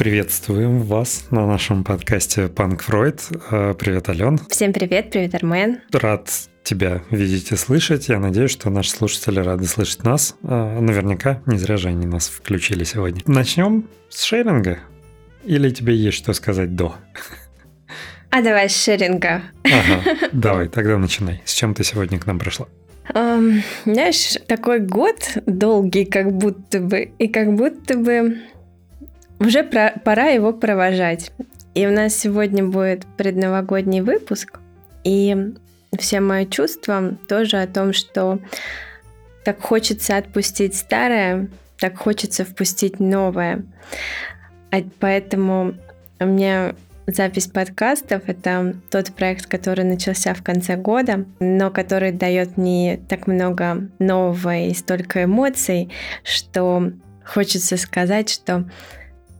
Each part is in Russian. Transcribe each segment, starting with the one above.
Приветствуем вас на нашем подкасте Панк Фройд. Э, привет, Ален. Всем привет, привет, Армен. Рад тебя видеть и слышать. Я надеюсь, что наши слушатели рады слышать нас. Э, наверняка, не зря же они нас включили сегодня. Начнем с шеринга. Или тебе есть что сказать до? А давай с шеринга. Ага, давай, тогда начинай. С чем ты сегодня к нам пришла? Um, знаешь, такой год долгий, как будто бы, и как будто бы уже про- пора его провожать. И у нас сегодня будет предновогодний выпуск, и все мои чувства тоже о том, что так хочется отпустить старое, так хочется впустить новое. А поэтому у меня запись подкастов — это тот проект, который начался в конце года, но который дает мне так много нового и столько эмоций, что хочется сказать, что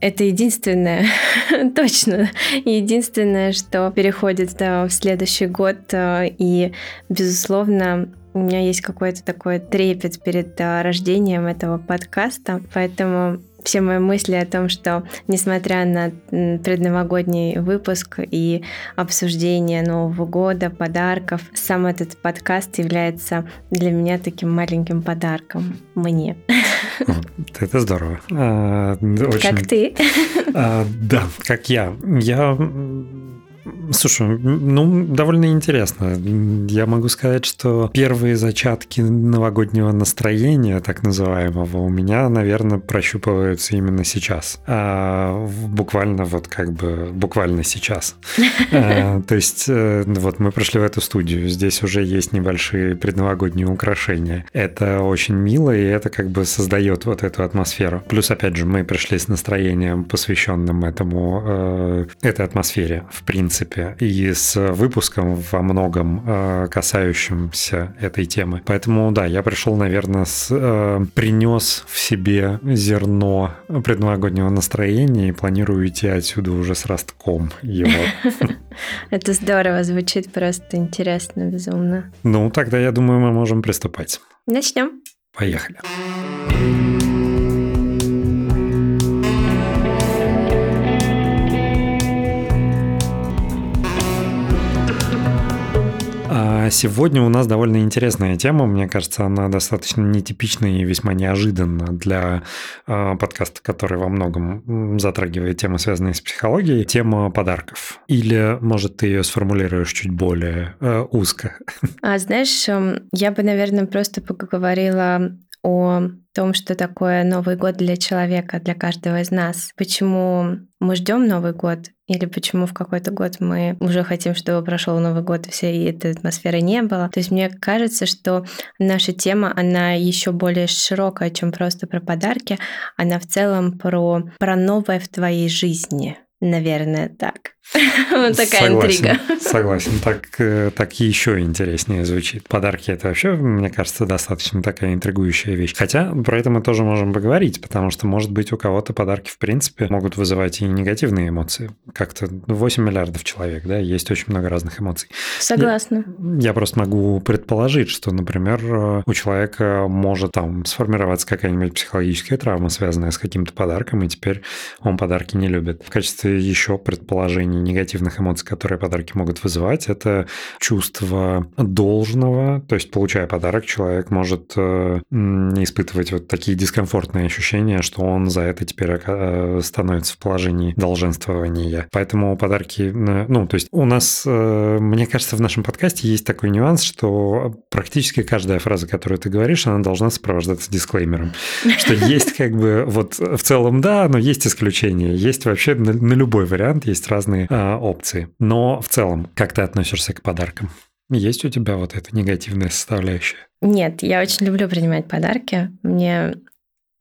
это единственное, точно, единственное, что переходит в следующий год. Э, и, безусловно, у меня есть какой-то такой трепет перед э, рождением этого подкаста, поэтому все мои мысли о том, что несмотря на предновогодний выпуск и обсуждение Нового года, подарков, сам этот подкаст является для меня таким маленьким подарком мне. Это здорово. А, очень... Как ты? А, да, как я. Я Слушай, ну, довольно интересно. Я могу сказать, что первые зачатки новогоднего настроения, так называемого, у меня, наверное, прощупываются именно сейчас. А, буквально вот как бы, буквально сейчас. А, то есть, э, вот мы пришли в эту студию, здесь уже есть небольшие предновогодние украшения. Это очень мило, и это как бы создает вот эту атмосферу. Плюс, опять же, мы пришли с настроением, посвященным этому, э, этой атмосфере, в принципе принципе, и с выпуском во многом э, касающимся этой темы. Поэтому, да, я пришел, наверное, с, э, принес в себе зерно предновогоднего настроения и планирую идти отсюда уже с ростком его. Это здорово, звучит просто интересно, безумно. Ну, тогда, я думаю, мы можем приступать. Начнем. Поехали. Сегодня у нас довольно интересная тема. Мне кажется, она достаточно нетипичная и весьма неожиданна для э, подкаста, который во многом затрагивает темы, связанные с психологией. Тема подарков. Или, может, ты ее сформулируешь чуть более э, узко? А знаешь, эм, я бы, наверное, просто поговорила о том, что такое Новый год для человека, для каждого из нас. Почему мы ждем Новый год или почему в какой-то год мы уже хотим, чтобы прошел Новый год, и всей этой атмосферы не было. То есть мне кажется, что наша тема, она еще более широкая, чем просто про подарки. Она в целом про, про новое в твоей жизни. Наверное, так. Вот такая согласен, интрига. Согласен, так, э, так еще интереснее звучит. Подарки это вообще, мне кажется, достаточно такая интригующая вещь. Хотя про это мы тоже можем поговорить, потому что, может быть, у кого-то подарки, в принципе, могут вызывать и негативные эмоции. Как-то 8 миллиардов человек, да, есть очень много разных эмоций. Согласна. Я, я просто могу предположить, что, например, э, у человека может там сформироваться какая-нибудь психологическая травма, связанная с каким-то подарком, и теперь он подарки не любит. В качестве еще предположений негативных эмоций, которые подарки могут вызывать, это чувство должного, то есть получая подарок, человек может э, испытывать вот такие дискомфортные ощущения, что он за это теперь э, становится в положении долженствования. Поэтому подарки, э, ну, то есть у нас, мне кажется, в нашем подкасте есть такой нюанс, что практически каждая фраза, которую ты говоришь, она должна сопровождаться дисклеймером, что есть как бы вот в целом да, но есть исключения, есть вообще на любой вариант, есть разные э, опции. Но в целом, как ты относишься к подаркам? Есть у тебя вот эта негативная составляющая? Нет, я очень люблю принимать подарки. Мне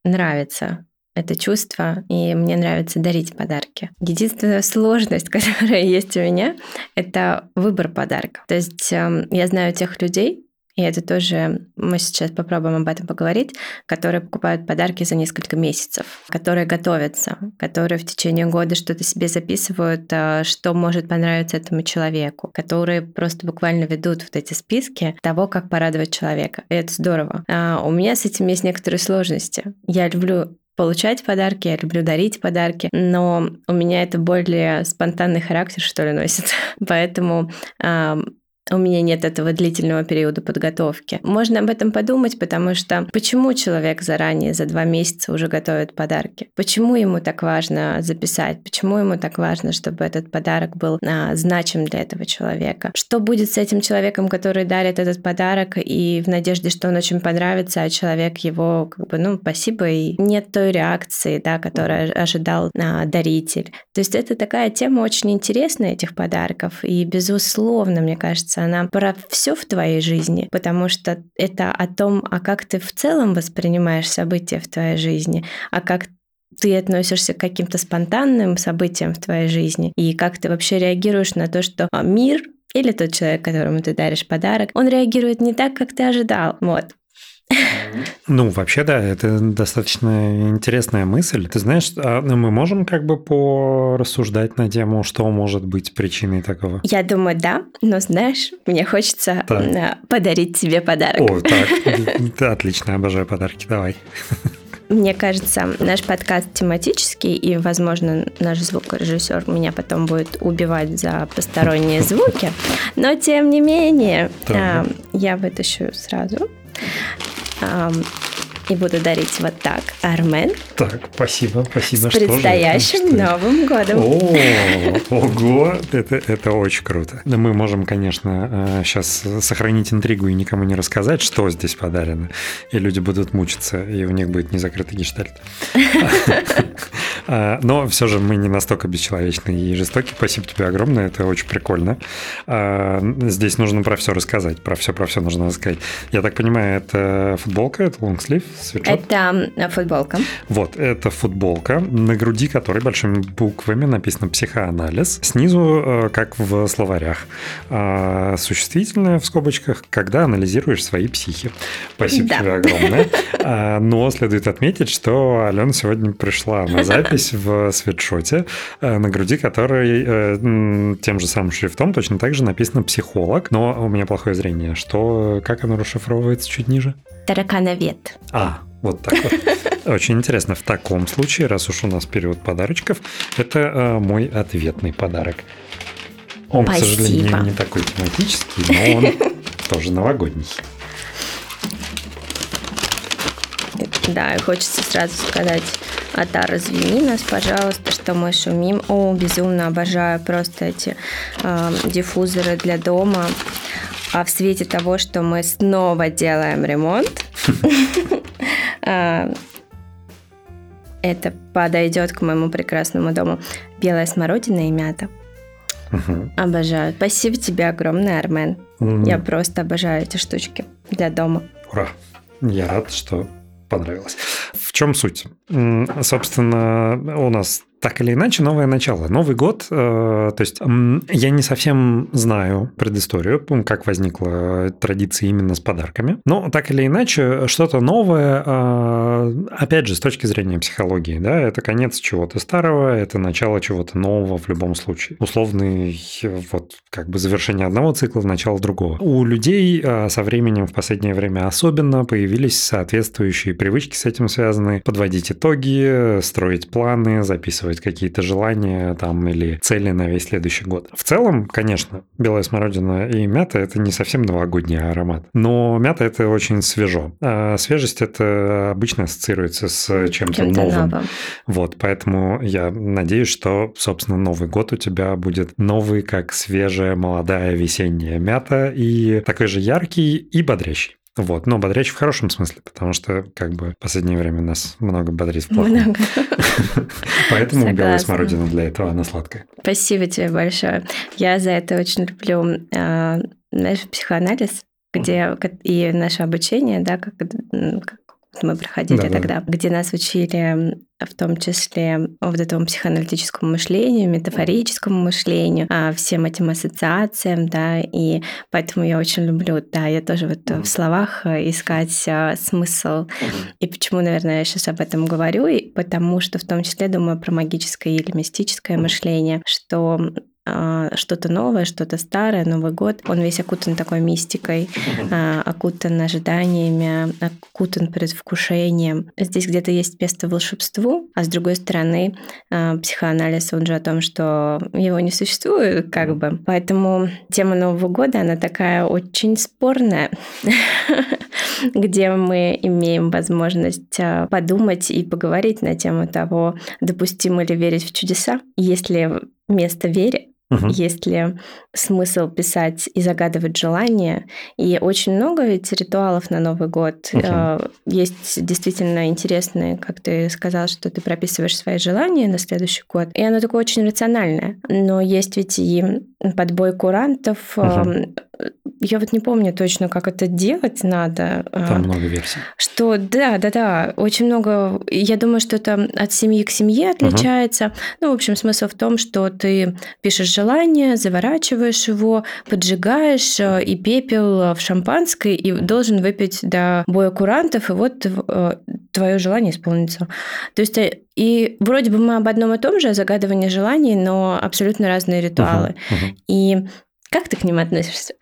нравится это чувство, и мне нравится дарить подарки. Единственная сложность, которая есть у меня, это выбор подарка. То есть эм, я знаю тех людей, и это тоже, мы сейчас попробуем об этом поговорить, которые покупают подарки за несколько месяцев, которые готовятся, которые в течение года что-то себе записывают, а, что может понравиться этому человеку, которые просто буквально ведут вот эти списки того, как порадовать человека. И это здорово. А у меня с этим есть некоторые сложности. Я люблю получать подарки, я люблю дарить подарки, но у меня это более спонтанный характер, что ли, носит. Поэтому у меня нет этого длительного периода подготовки. Можно об этом подумать, потому что почему человек заранее за два месяца уже готовит подарки? Почему ему так важно записать? Почему ему так важно, чтобы этот подарок был а, значим для этого человека? Что будет с этим человеком, который дарит этот подарок, и в надежде, что он очень понравится, а человек его как бы, ну, спасибо, и нет той реакции, да, которую ожидал а, даритель. То есть это такая тема очень интересная этих подарков, и безусловно, мне кажется, она про все в твоей жизни, потому что это о том, а как ты в целом воспринимаешь события в твоей жизни, а как ты относишься к каким-то спонтанным событиям в твоей жизни, и как ты вообще реагируешь на то, что мир или тот человек, которому ты даришь подарок, он реагирует не так, как ты ожидал. Вот. Ну, вообще, да, это достаточно интересная мысль. Ты знаешь, а мы можем как бы порассуждать на тему, что может быть причиной такого? Я думаю, да, но знаешь, мне хочется так. подарить тебе подарок. О, так, отлично, обожаю подарки, давай. Мне кажется, наш подкаст тематический, и, возможно, наш звукорежиссер меня потом будет убивать за посторонние звуки, но тем не менее, так. я вытащу сразу и буду дарить вот так. Армен. Так, спасибо, спасибо. С предстоящим что Новым годом. О, ого, это, это очень круто. Мы можем, конечно, сейчас э, сохранить интригу и никому не рассказать, что здесь подарено. И люди будут мучиться, и у них будет незакрытый гештальт. А, но все же мы не настолько бесчеловечны и жестоки. Спасибо тебе огромное, это очень прикольно. А, здесь нужно про все рассказать, про все, про все нужно рассказать. Я так понимаю, это футболка, это лонгслив, свитшот? Это футболка. Вот, это футболка, на груди которой большими буквами написано «психоанализ». Снизу, как в словарях, а, существительное в скобочках, когда анализируешь свои психи. Спасибо да. тебе огромное. Но следует отметить, что Алена сегодня пришла на запись надпись в свитшоте, э, на груди которой э, тем же самым шрифтом точно так же написано «психолог», но у меня плохое зрение. Что, как оно расшифровывается чуть ниже? Таракановед. А, вот так вот. Очень интересно. В таком случае, раз уж у нас период подарочков, это э, мой ответный подарок. Он, Спасибо. к сожалению, не такой тематический, но он тоже новогодний. Да, хочется сразу сказать Атар, извини нас, пожалуйста, что мы шумим. О, безумно обожаю просто эти э, диффузоры для дома. А в свете того, что мы снова делаем ремонт, а, это подойдет к моему прекрасному дому. Белая смородина и мята. Обожаю. Спасибо тебе огромное, Армен. Я просто обожаю эти штучки для дома. Ура! Я рад, что понравилось. В чем суть? Собственно, у нас так или иначе, новое начало. Новый год, э, то есть я не совсем знаю предысторию, как возникла традиция именно с подарками, но так или иначе, что-то новое, э, опять же, с точки зрения психологии, да, это конец чего-то старого, это начало чего-то нового в любом случае. Условный, вот, как бы завершение одного цикла в начало другого. У людей э, со временем в последнее время особенно появились соответствующие привычки с этим связаны, подводить итоги, строить планы, записывать записывать какие-то желания там или цели на весь следующий год. В целом, конечно, белая смородина и мята – это не совсем новогодний аромат, но мята – это очень свежо. А свежесть – это обычно ассоциируется с чем-то чем новым. новым. Вот, поэтому я надеюсь, что, собственно, Новый год у тебя будет новый, как свежая, молодая весенняя мята и такой же яркий и бодрящий. Вот, но бодрящий в хорошем смысле, потому что как бы в последнее время нас много бодрит в плохом. Много. Поэтому Согласна. белая смородина для этого, она сладкая. Спасибо тебе большое. Я за это очень люблю, э, знаешь, психоанализ, где и наше обучение, да, как, как мы проходили да, тогда, да. где нас учили в том числе вот этому психоаналитическому мышлению, метафорическому мышлению, а, всем этим ассоциациям, да, и поэтому я очень люблю, да, я тоже вот в словах э, искать а, смысл. И почему, наверное, я сейчас об этом говорю, и потому что в том числе думаю про магическое или мистическое мышление, что что-то новое, что-то старое, Новый год. Он весь окутан такой мистикой, а, окутан ожиданиями, окутан предвкушением. Здесь где-то есть место волшебству, а с другой стороны, а, психоанализ, он же о том, что его не существует, как бы. Поэтому тема Нового года, она такая очень спорная, где мы имеем возможность подумать и поговорить на тему того, допустимо ли верить в чудеса, если место вере, Угу. Есть ли смысл писать и загадывать желания? И очень много ведь ритуалов на Новый год. Угу. Есть действительно интересные, как ты сказал, что ты прописываешь свои желания на следующий год. И оно такое очень рациональное. Но есть ведь и подбой курантов, угу я вот не помню точно, как это делать надо. Там много версий. Что, да, да, да, очень много. Я думаю, что это от семьи к семье отличается. Угу. Ну, в общем, смысл в том, что ты пишешь желание, заворачиваешь его, поджигаешь э, и пепел в шампанское и должен выпить до боя курантов, и вот э, твое желание исполнится. То есть э, и вроде бы мы об одном и том же, загадывании желаний, но абсолютно разные ритуалы. Uh-huh, uh-huh. И как ты к ним относишься?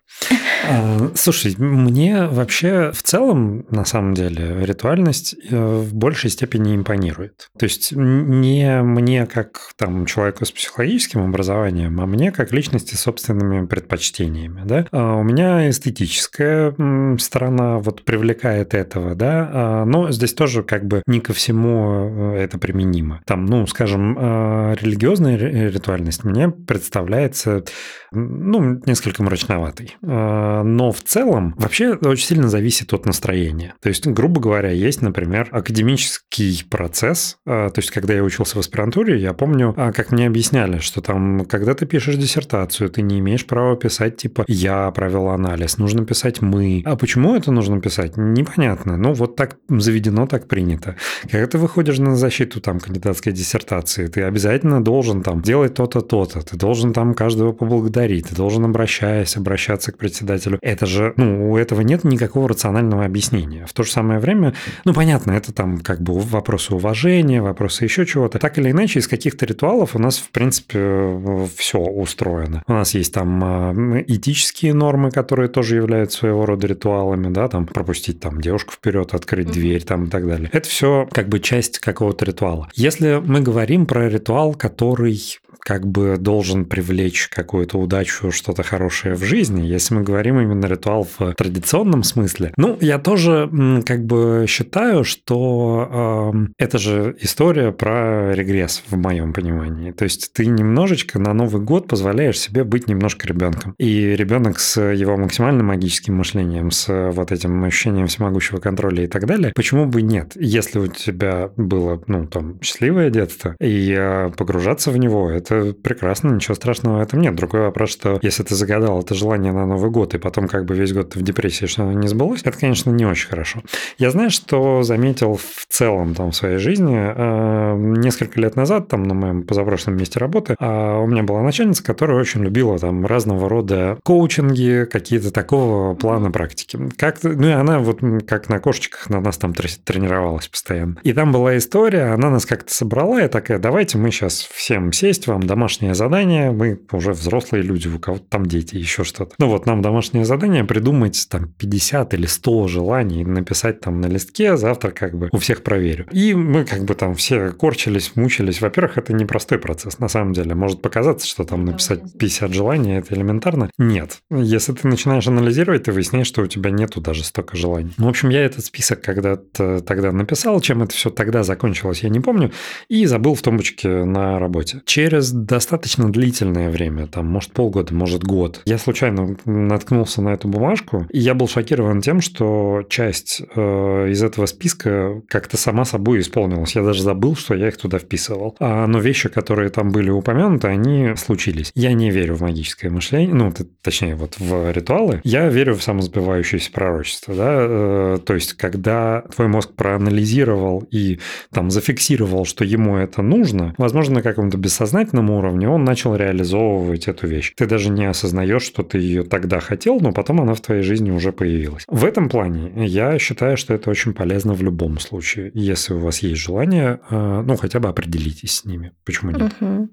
А, слушай, мне вообще в целом, на самом деле, ритуальность э, в большей степени импонирует. То есть не мне как там человеку с психологическим образованием, а мне как личности с собственными предпочтениями. Да? А у меня эстетическая сторона вот привлекает этого, да, а, но здесь тоже как бы не ко всему э, это применимо. Там, ну, скажем, религиозная ритуальность мне представляется, ну, несколько мрачноватой. А, но в целом вообще очень сильно зависит от настроения. То есть, грубо говоря, есть, например, академический процесс. А, то есть, когда я учился в аспирантуре, я помню, а, как мне объясняли, что там, когда ты пишешь диссертацию, ты не имеешь права писать типа «я провел анализ», нужно писать «мы». А почему это нужно писать? Непонятно. Ну, вот так заведено, так принято. Когда ты выходишь на защиту там кандидатской диссертации, ты обязательно должен там делать то-то, то-то. Ты должен там каждого поблагодарить, ты должен, обращаясь, обращаться к председателю. Это же, ну, у этого нет никакого рационального объяснения. В то же самое время, ну, понятно, это там как бы вопросы уважения, вопросы еще чего-то. Так или иначе, из каких-то ритуалов у нас, в принципе, все устроено. У нас есть там а, этические нормы, которые тоже являются своего рода ритуалами, да, там пропустить там девушку вперед, открыть дверь там и так далее. Это все как бы часть какого-то ритуала. Если мы говорим про ритуал, который как бы должен привлечь какую-то удачу, что-то хорошее в жизни, если мы говорим именно ритуал в традиционном смысле, ну, я тоже как бы считаю, что э, это же история про регресс в моем понимании. То есть ты немножечко на Новый год позволяешь себе быть немножко ребенком. И ребенок с его максимально магическим мышлением, с вот этим ощущением всемогущего контроля и так далее, почему бы нет? Если у тебя было, ну, там, счастливое детство, и э, погружаться в него, это это прекрасно, ничего страшного в этом нет. Другой вопрос, что если ты загадал это желание на Новый год, и потом как бы весь год ты в депрессии, что оно не сбылось, это, конечно, не очень хорошо. Я знаю, что заметил в целом там в своей жизни. Э, несколько лет назад, там на моем позапрошлом месте работы, а, у меня была начальница, которая очень любила там разного рода коучинги, какие-то такого плана практики. Как, ну и она вот как на кошечках на нас там тренировалась постоянно. И там была история, она нас как-то собрала и такая, давайте мы сейчас всем сесть, вам домашнее задание, мы уже взрослые люди, у кого-то там дети, еще что-то. Ну вот нам домашнее задание придумать там 50 или 100 желаний, написать там на листке, завтра как бы у всех проверю. И мы как бы там все корчились, мучились. Во-первых, это непростой процесс, на самом деле. Может показаться, что там написать 50 желаний, это элементарно. Нет. Если ты начинаешь анализировать, ты выясняешь, что у тебя нету даже столько желаний. Ну, в общем, я этот список когда-то тогда написал, чем это все тогда закончилось, я не помню, и забыл в тумбочке на работе. Через достаточно длительное время, там, может, полгода, может, год. Я случайно наткнулся на эту бумажку, и я был шокирован тем, что часть э, из этого списка как-то сама собой исполнилась. Я даже забыл, что я их туда вписывал. А, но вещи, которые там были упомянуты, они случились. Я не верю в магическое мышление, ну, точнее, вот в ритуалы. Я верю в самосбывающееся пророчество, да, э, то есть, когда твой мозг проанализировал и там зафиксировал, что ему это нужно, возможно, на каком-то бессознательном личностном уровне он начал реализовывать эту вещь. Ты даже не осознаешь, что ты ее тогда хотел, но потом она в твоей жизни уже появилась. В этом плане я считаю, что это очень полезно в любом случае. Если у вас есть желание, э, ну, хотя бы определитесь с ними. Почему нет? Угу.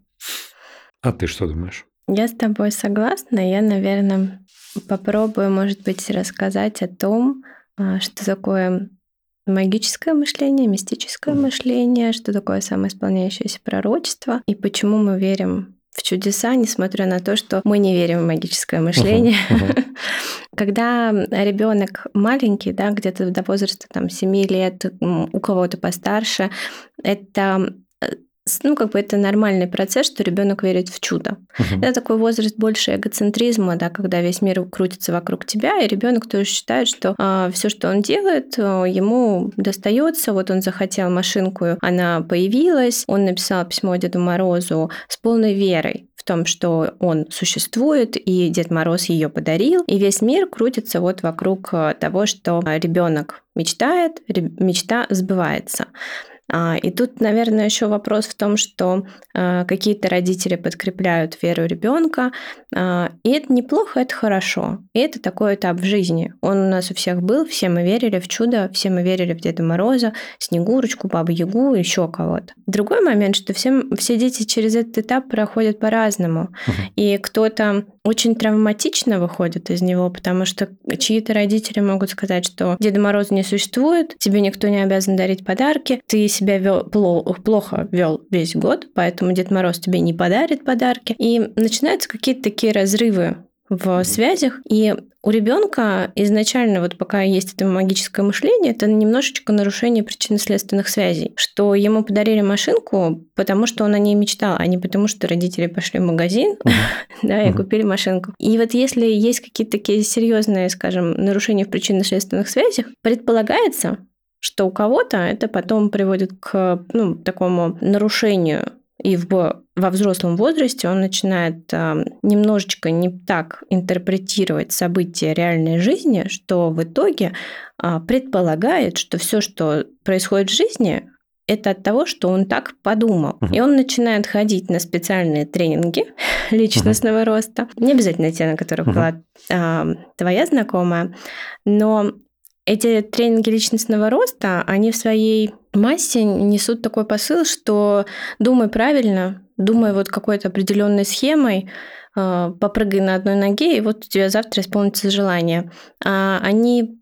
А ты что думаешь? Я с тобой согласна. Я, наверное, попробую, может быть, рассказать о том, а, что такое магическое мышление, мистическое мышление, что такое самоисполняющееся пророчество и почему мы верим в чудеса, несмотря на то, что мы не верим в магическое мышление. Uh-huh, uh-huh. Когда ребенок маленький, да, где-то до возраста там, 7 лет, у кого-то постарше, это ну, как бы это нормальный процесс, что ребенок верит в чудо. Угу. Это такой возраст больше эгоцентризма, да, когда весь мир крутится вокруг тебя, и ребенок тоже считает, что а, все, что он делает, а, ему достается. Вот он захотел машинку, она появилась, он написал письмо Деду Морозу с полной верой в том, что он существует, и Дед Мороз ее подарил, и весь мир крутится вот вокруг а, того, что ребенок мечтает, мечта сбывается. А, и тут, наверное, еще вопрос в том, что а, какие-то родители подкрепляют веру ребенка, а, и это неплохо, это хорошо. И это такой этап в жизни. Он у нас у всех был, все мы верили в чудо, все мы верили в Деда Мороза, Снегурочку, Бабу Ягу, еще кого-то. Другой момент, что все, все дети через этот этап проходят по-разному. Uh-huh. И кто-то очень травматично выходит из него, потому что чьи-то родители могут сказать, что Деда Мороза не существует, тебе никто не обязан дарить подарки, ты себя вел, плохо вел весь год, поэтому Дед Мороз тебе не подарит подарки. И начинаются какие-то такие разрывы в связях. И у ребенка изначально, вот пока есть это магическое мышление, это немножечко нарушение причинно-следственных связей, что ему подарили машинку, потому что он о ней мечтал, а не потому что родители пошли в магазин, да, и купили машинку. И вот если есть какие-то такие серьезные, скажем, нарушения в причинно-следственных связях, предполагается, что у кого-то это потом приводит к ну, такому нарушению и в, во взрослом возрасте он начинает э, немножечко не так интерпретировать события реальной жизни, что в итоге э, предполагает, что все, что происходит в жизни, это от того, что он так подумал. Uh-huh. И он начинает ходить на специальные тренинги личностного uh-huh. роста. Не обязательно те, на которых uh-huh. была э, твоя знакомая, но эти тренинги личностного роста, они в своей массе несут такой посыл, что думай правильно, думай вот какой-то определенной схемой, а, попрыгай на одной ноге, и вот у тебя завтра исполнится желание. А они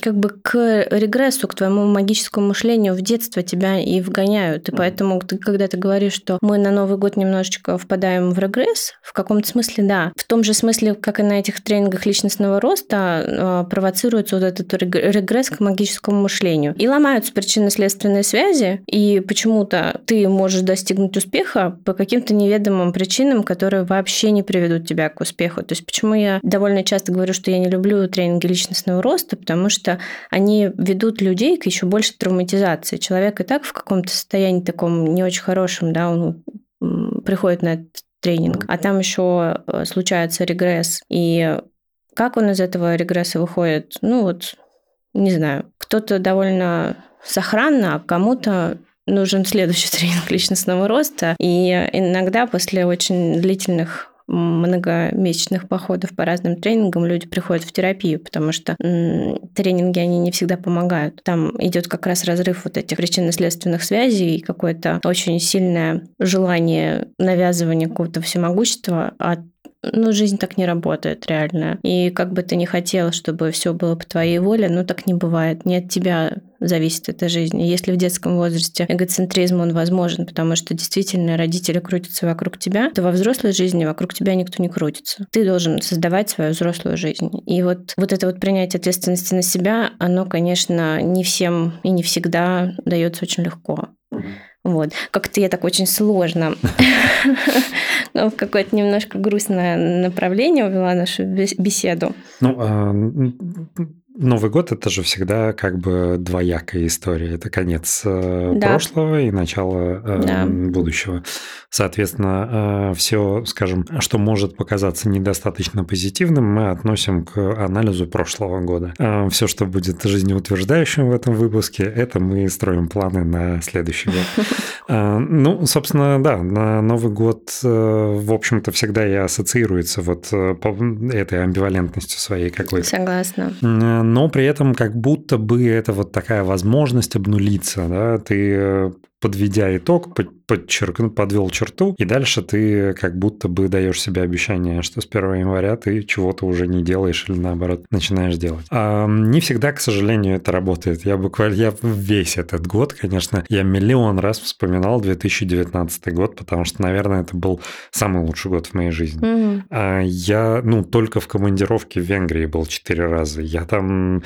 как бы к регрессу, к твоему магическому мышлению в детство тебя и вгоняют. И поэтому, ты, когда ты говоришь, что мы на Новый год немножечко впадаем в регресс, в каком-то смысле да. В том же смысле, как и на этих тренингах личностного роста, а, провоцируется вот этот регресс к магическому мышлению. И ломаются причинно-следственные связи, и почему-то ты можешь достигнуть успеха по каким-то неведомым причинам, которые вообще не приведут тебя к успеху. То есть почему я довольно часто говорю, что я не люблю тренинги личностного роста, потому что что они ведут людей к еще большей травматизации. Человек и так в каком-то состоянии таком не очень хорошем, да, он приходит на этот тренинг, а там еще э, случается регресс. И как он из этого регресса выходит? Ну вот, не знаю, кто-то довольно сохранно, а кому-то нужен следующий тренинг личностного роста. И иногда после очень длительных многомесячных походов по разным тренингам люди приходят в терапию, потому что тренинги, они не всегда помогают. Там идет как раз разрыв вот этих причинно-следственных связей и какое-то очень сильное желание навязывания какого-то всемогущества от ну, жизнь так не работает реально. И как бы ты ни хотел, чтобы все было по твоей воле, ну, так не бывает. Не от тебя зависит эта жизнь. Если в детском возрасте эгоцентризм, он возможен, потому что действительно родители крутятся вокруг тебя, то во взрослой жизни вокруг тебя никто не крутится. Ты должен создавать свою взрослую жизнь. И вот, вот это вот принятие ответственности на себя, оно, конечно, не всем и не всегда дается очень легко. Вот. Как-то я так очень сложно в какое-то немножко грустное направление увела нашу беседу. Ну, а, Новый год это же всегда как бы двоякая история. Это конец э, да. прошлого и начало э, да. будущего. Соответственно, э, все, скажем, что может показаться недостаточно позитивным, мы относим к анализу прошлого года. Все, что будет жизнеутверждающим в этом выпуске, это мы строим планы на следующий год. Ну, собственно, да, на Новый год, в общем-то, всегда и ассоциируется вот этой амбивалентностью своей какой-то. Согласна но при этом как будто бы это вот такая возможность обнулиться, да, ты подведя итог, подчеркнул, подвел черту, и дальше ты как будто бы даешь себе обещание, что с 1 января ты чего-то уже не делаешь или наоборот начинаешь делать. А не всегда, к сожалению, это работает. Я буквально, я весь этот год, конечно, я миллион раз вспоминал 2019 год, потому что, наверное, это был самый лучший год в моей жизни. Mm-hmm. А я, ну, только в командировке в Венгрии был четыре раза. Я там,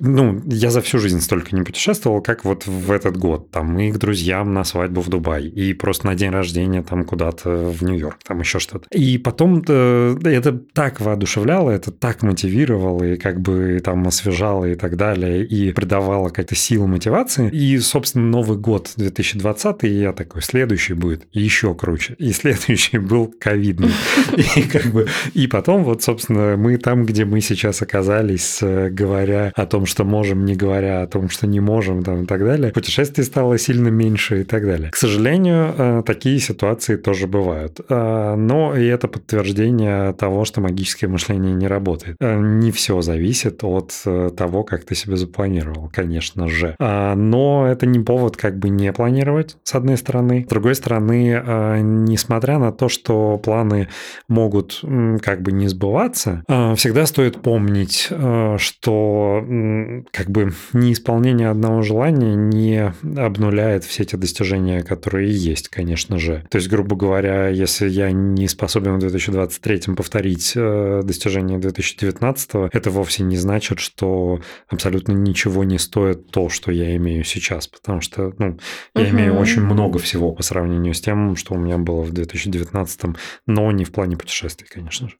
ну, я за всю жизнь столько не путешествовал, как вот в этот год. Там и к друзьям на свадьбу в Дубай, и просто на день рождения там куда-то в Нью-Йорк, там еще что-то. И потом э, это так воодушевляло, это так мотивировало, и как бы там освежало и так далее, и придавало какие-то силы мотивации. И, собственно, Новый год 2020, и я такой, следующий будет еще круче. И следующий был ковидный. И как бы, и потом вот, собственно, мы там, где мы сейчас оказались, э, говоря о том, что можем, не говоря о том, что не можем, там и так далее, путешествий стало сильно меньше и так далее. К сожалению, э, такие ситуации тоже бывают. Э, но и это подтверждение того, что магическое мышление не работает. Не все зависит от того, как ты себе запланировал, конечно же. Но это не повод как бы не планировать, с одной стороны. С другой стороны, несмотря на то, что планы могут как бы не сбываться, всегда стоит помнить, что как бы неисполнение одного желания не обнуляет все эти достижения, которые есть, конечно же. То есть, грубо говоря, если я не способен в 2023 повторить э, достижения 2019, это вовсе не значит, что абсолютно ничего не стоит то, что я имею сейчас, потому что ну, я угу. имею очень много всего по сравнению с тем, что у меня было в 2019, но не в плане путешествий, конечно же.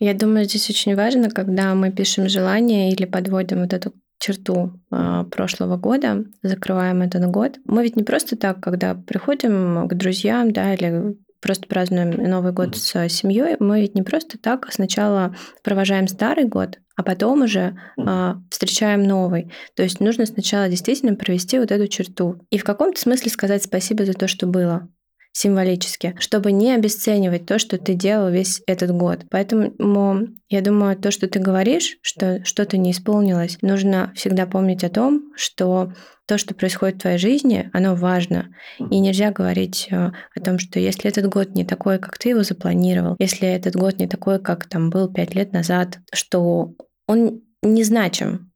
Я думаю, здесь очень важно, когда мы пишем желание или подводим вот эту черту э, прошлого года, закрываем этот год. Мы ведь не просто так, когда приходим к друзьям, да, или просто празднуем Новый год с семьей, мы ведь не просто так сначала провожаем старый год, а потом уже э, встречаем новый. То есть нужно сначала действительно провести вот эту черту и в каком-то смысле сказать спасибо за то, что было символически, чтобы не обесценивать то, что ты делал весь этот год. Поэтому я думаю, то, что ты говоришь, что что-то не исполнилось, нужно всегда помнить о том, что то, что происходит в твоей жизни, оно важно. И нельзя говорить э, о том, что если этот год не такой, как ты его запланировал, если этот год не такой, как там был пять лет назад, что он не значим.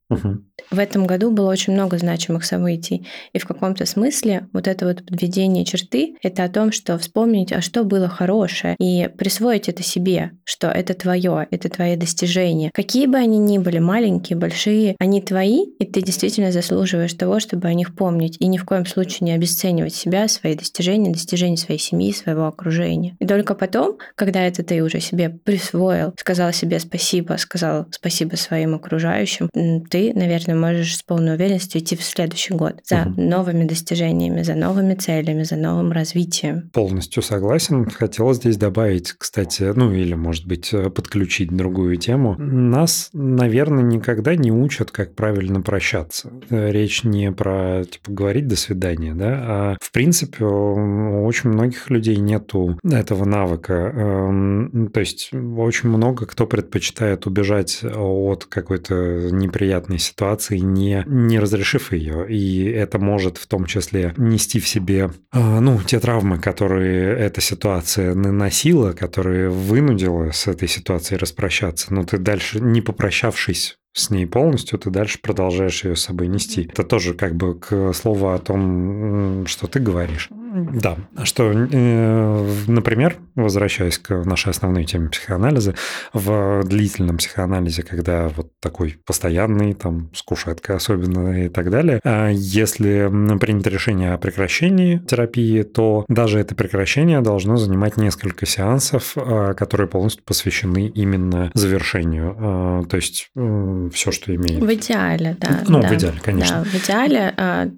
В этом году было очень много значимых событий. И в каком-то смысле вот это вот подведение черты — это о том, что вспомнить, а что было хорошее, и присвоить это себе, что это твое, это твои достижения. Какие бы они ни были, маленькие, большие, они твои, и ты действительно заслуживаешь того, чтобы о них помнить. И ни в коем случае не обесценивать себя, свои достижения, достижения своей семьи, своего окружения. И только потом, когда это ты уже себе присвоил, сказал себе спасибо, сказал спасибо своим окружающим, ты, наверное, можешь с полной уверенностью идти в следующий год за угу. новыми достижениями, за новыми целями, за новым развитием. Полностью согласен. Хотел здесь добавить, кстати, ну или, может быть, э, подключить другую тему. Нас, наверное, никогда не учат, как правильно прощаться. Э, речь не про, типа, говорить «до свидания», да, а, в принципе, у очень многих людей нету этого навыка. Эм, то есть очень много кто предпочитает убежать от какой-то неприятной ситуации, ситуации, не, не разрешив ее. И это может в том числе нести в себе а, ну, те травмы, которые эта ситуация наносила, которые вынудила с этой ситуацией распрощаться. Но ты дальше, не попрощавшись с ней полностью, ты дальше продолжаешь ее с собой нести. Это тоже как бы к слову о том, что ты говоришь. Да, что, э, например, возвращаясь к нашей основной теме психоанализа, в длительном психоанализе, когда вот такой постоянный, там, с кушеткой особенно и так далее, а если принято решение о прекращении терапии, то даже это прекращение должно занимать несколько сеансов, а, которые полностью посвящены именно завершению. То есть все, что имеет. В идеале, да. Ну, да, в идеале, конечно. Да, в идеале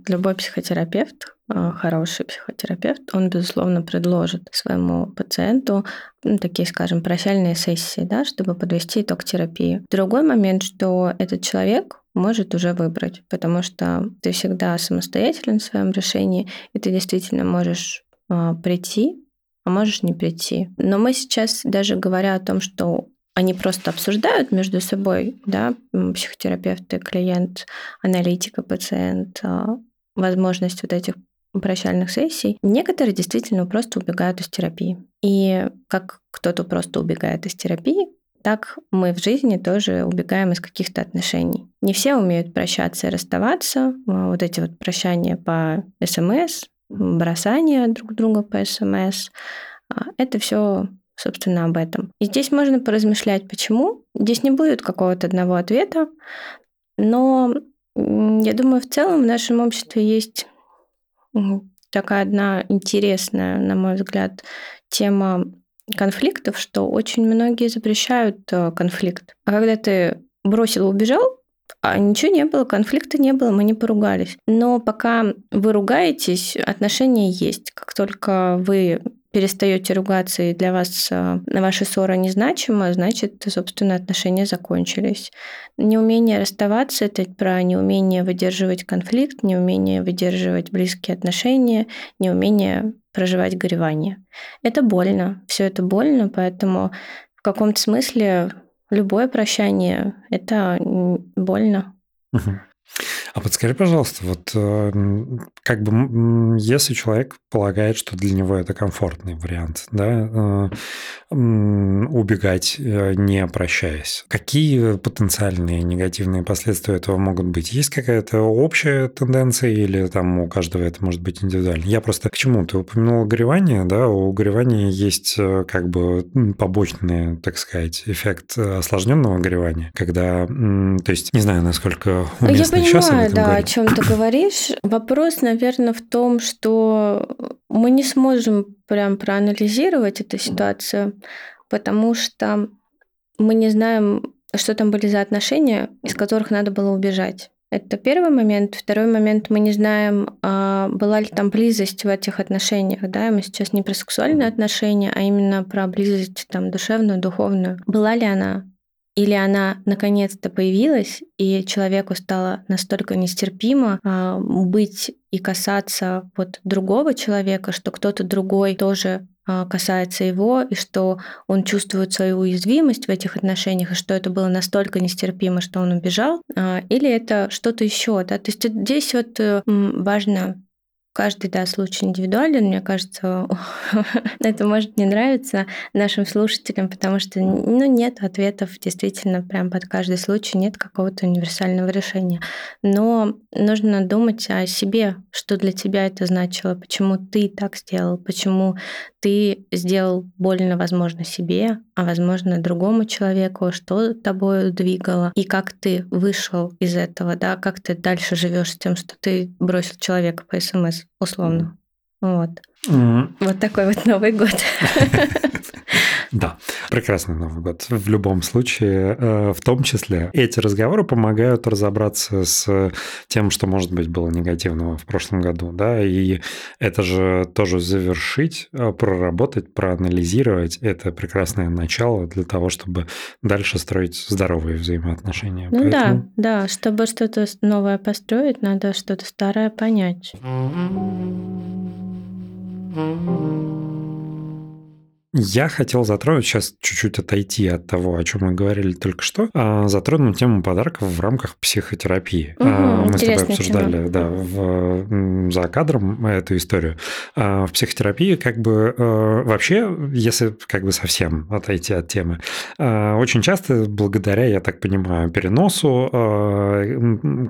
любой психотерапевт хороший психотерапевт, он, безусловно, предложит своему пациенту ну, такие, скажем, прощальные сессии, да, чтобы подвести итог терапии. Другой момент, что этот человек может уже выбрать, потому что ты всегда самостоятелен в своем решении, и ты действительно можешь э, прийти, а можешь не прийти. Но мы сейчас, даже говоря о том, что они просто обсуждают между собой, да, психотерапевт и клиент, аналитика, пациент, а, возможность вот этих прощальных сессий, некоторые действительно просто убегают из терапии. И как кто-то просто убегает из терапии, так мы в жизни тоже убегаем из каких-то отношений. Не все умеют прощаться и расставаться. Вот эти вот прощания по СМС, бросание друг друга по СМС, а, это все собственно, об этом. И здесь можно поразмышлять, почему. Здесь не будет какого-то одного ответа, но я думаю, в целом в нашем обществе есть такая одна интересная, на мой взгляд, тема конфликтов, что очень многие запрещают э, конфликт. А когда ты бросил, убежал, а ничего не было, конфликта не было, мы не поругались. Но пока вы ругаетесь, отношения есть. Как только вы перестаете ругаться, и для вас э, ваша ссора незначима, значит, собственно, отношения закончились. Неумение расставаться – это про неумение выдерживать конфликт, неумение выдерживать близкие отношения, неумение проживать горевание. Это больно, все это больно, поэтому в каком-то смысле любое прощание – это больно. А подскажи, пожалуйста, вот э, как бы если человек полагает, что для него это комфортный вариант, да, э, убегать э, не прощаясь, какие потенциальные негативные последствия этого могут быть? Есть какая-то общая тенденция или там у каждого это может быть индивидуально? Я просто к чему? Ты упомянул горевание, да, у горевания есть как бы побочный, так сказать, эффект осложненного горевания, когда, то есть, не знаю, насколько уместно сейчас понимаю, да, говорить. о чем ты говоришь. Вопрос, наверное, в том, что мы не сможем прям проанализировать эту ситуацию, потому что мы не знаем, что там были за отношения, из которых надо было убежать. Это первый момент. Второй момент, мы не знаем, а была ли там близость в этих отношениях. Да? Мы сейчас не про сексуальные отношения, а именно про близость там, душевную, духовную. Была ли она? Или она наконец-то появилась, и человеку стало настолько нестерпимо а, быть и касаться вот другого человека, что кто-то другой тоже а, касается его, и что он чувствует свою уязвимость в этих отношениях, и что это было настолько нестерпимо, что он убежал, а, или это что-то еще. Да? То есть здесь вот э, важно Каждый, да, случай индивидуален. Мне кажется, это может не нравиться нашим слушателям, потому что ну, нет ответов действительно прям под каждый случай, нет какого-то универсального решения. Но нужно думать о себе, что для тебя это значило, почему ты так сделал, почему ты сделал больно, возможно, себе, а возможно, другому человеку, что тобой двигало, и как ты вышел из этого, да, как ты дальше живешь с тем, что ты бросил человека по СМС, условно. Вот. Mm. Вот такой вот Новый год. Да, прекрасный Новый год. В любом случае, э, в том числе, эти разговоры помогают разобраться с тем, что, может быть, было негативного в прошлом году, да, и это же тоже завершить, э, проработать, проанализировать. Это прекрасное начало для того, чтобы дальше строить здоровые взаимоотношения. Ну Поэтому... да, да, чтобы что-то новое построить, надо что-то старое понять. Я хотел затронуть, сейчас чуть-чуть отойти от того, о чем мы говорили только что, а затронуть тему подарков в рамках психотерапии. Угу, мы с тобой обсуждали да, в, за кадром эту историю. А в психотерапии как бы э, вообще, если как бы совсем отойти от темы, очень часто благодаря, я так понимаю, переносу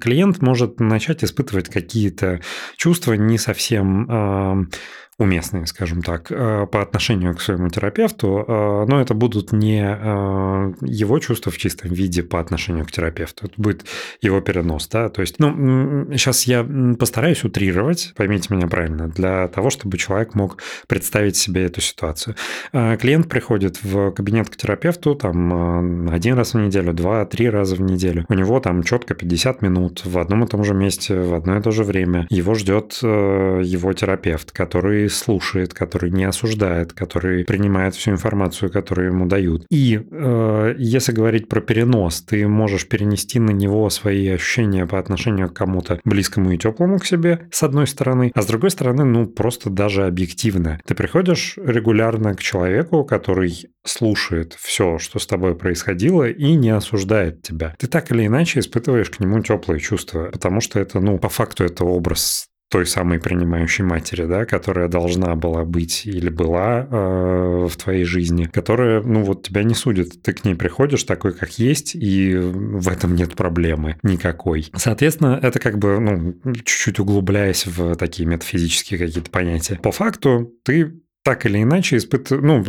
клиент может начать испытывать какие-то чувства не совсем уместные, скажем так, э, по отношению к своему терапевту, э, но это будут не э, его чувства в чистом виде по отношению к терапевту, это будет его перенос, да, то есть, ну, сейчас я постараюсь утрировать, поймите меня правильно, для того, чтобы человек мог представить себе эту ситуацию. Клиент приходит в кабинет к терапевту там один раз в неделю, два, три раза в неделю, у него там четко 50 минут в одном и том же месте, в одно и то же время, его ждет его терапевт, который слушает, который не осуждает, который принимает всю информацию, которую ему дают. И э, если говорить про перенос, ты можешь перенести на него свои ощущения по отношению к кому-то близкому и теплому к себе, с одной стороны, а с другой стороны, ну, просто даже объективно. Ты приходишь регулярно к человеку, который слушает все, что с тобой происходило, и не осуждает тебя. Ты так или иначе испытываешь к нему теплые чувства, потому что это, ну, по факту это образ той самой принимающей матери, да, которая должна была быть или была э, в твоей жизни, которая, ну вот, тебя не судит. Ты к ней приходишь такой, как есть, и в этом нет проблемы никакой. Соответственно, это как бы, ну, чуть-чуть углубляясь в такие метафизические какие-то понятия. По факту ты так или иначе испытывают, ну,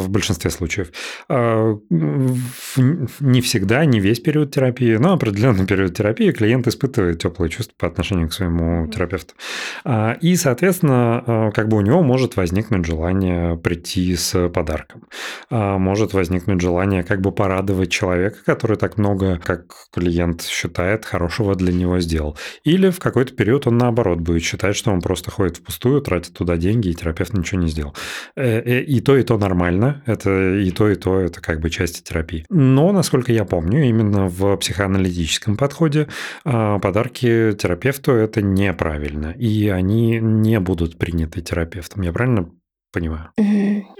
в большинстве случаев, а, не всегда, не весь период терапии, но определенный период терапии клиент испытывает теплые чувства по отношению к своему терапевту. А, и, соответственно, а, как бы у него может возникнуть желание прийти с подарком. Может возникнуть желание как бы порадовать человека, который так много, как клиент считает, хорошего для него сделал. Или в какой-то период он, наоборот, будет считать, что он просто ходит впустую, тратит туда деньги, и терапевт ничего не сделал. Э, э, и то, и то нормально. Это и то, и то, это как бы части терапии. Но, насколько я помню, именно в психоаналитическом подходе а, подарки терапевту это неправильно. И они не будут приняты терапевтом. Я правильно понимаю?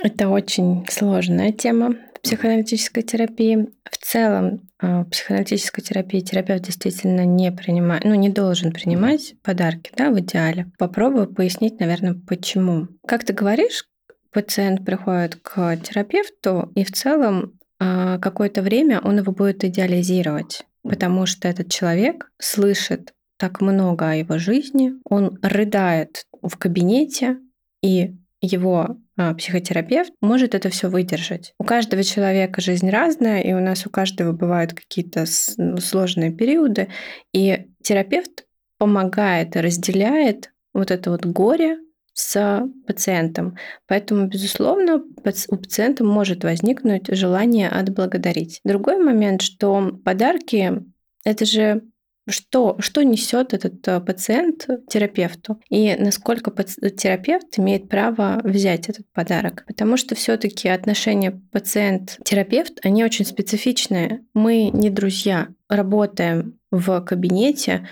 Это очень сложная тема психоаналитической терапии. В целом, а, в психоаналитической терапии терапевт действительно не принимает, ну, не должен принимать подарки, да, в идеале. Попробую пояснить, наверное, почему. Как ты говоришь, пациент приходит к терапевту, и в целом а, какое-то время он его будет идеализировать, потому что этот человек слышит так много о его жизни, он рыдает в кабинете, и его а, психотерапевт может это все выдержать. У каждого человека жизнь разная, и у нас у каждого бывают какие-то ну, сложные периоды, и терапевт помогает разделяет вот это вот горе с пациентом. Поэтому, безусловно, у пациента может возникнуть желание отблагодарить. Другой момент, что подарки — это же что, что несет этот э, пациент терапевту и насколько терапевт имеет право взять этот подарок. Потому что все-таки отношения пациент-терапевт, они очень специфичные. Мы не друзья, работаем в кабинете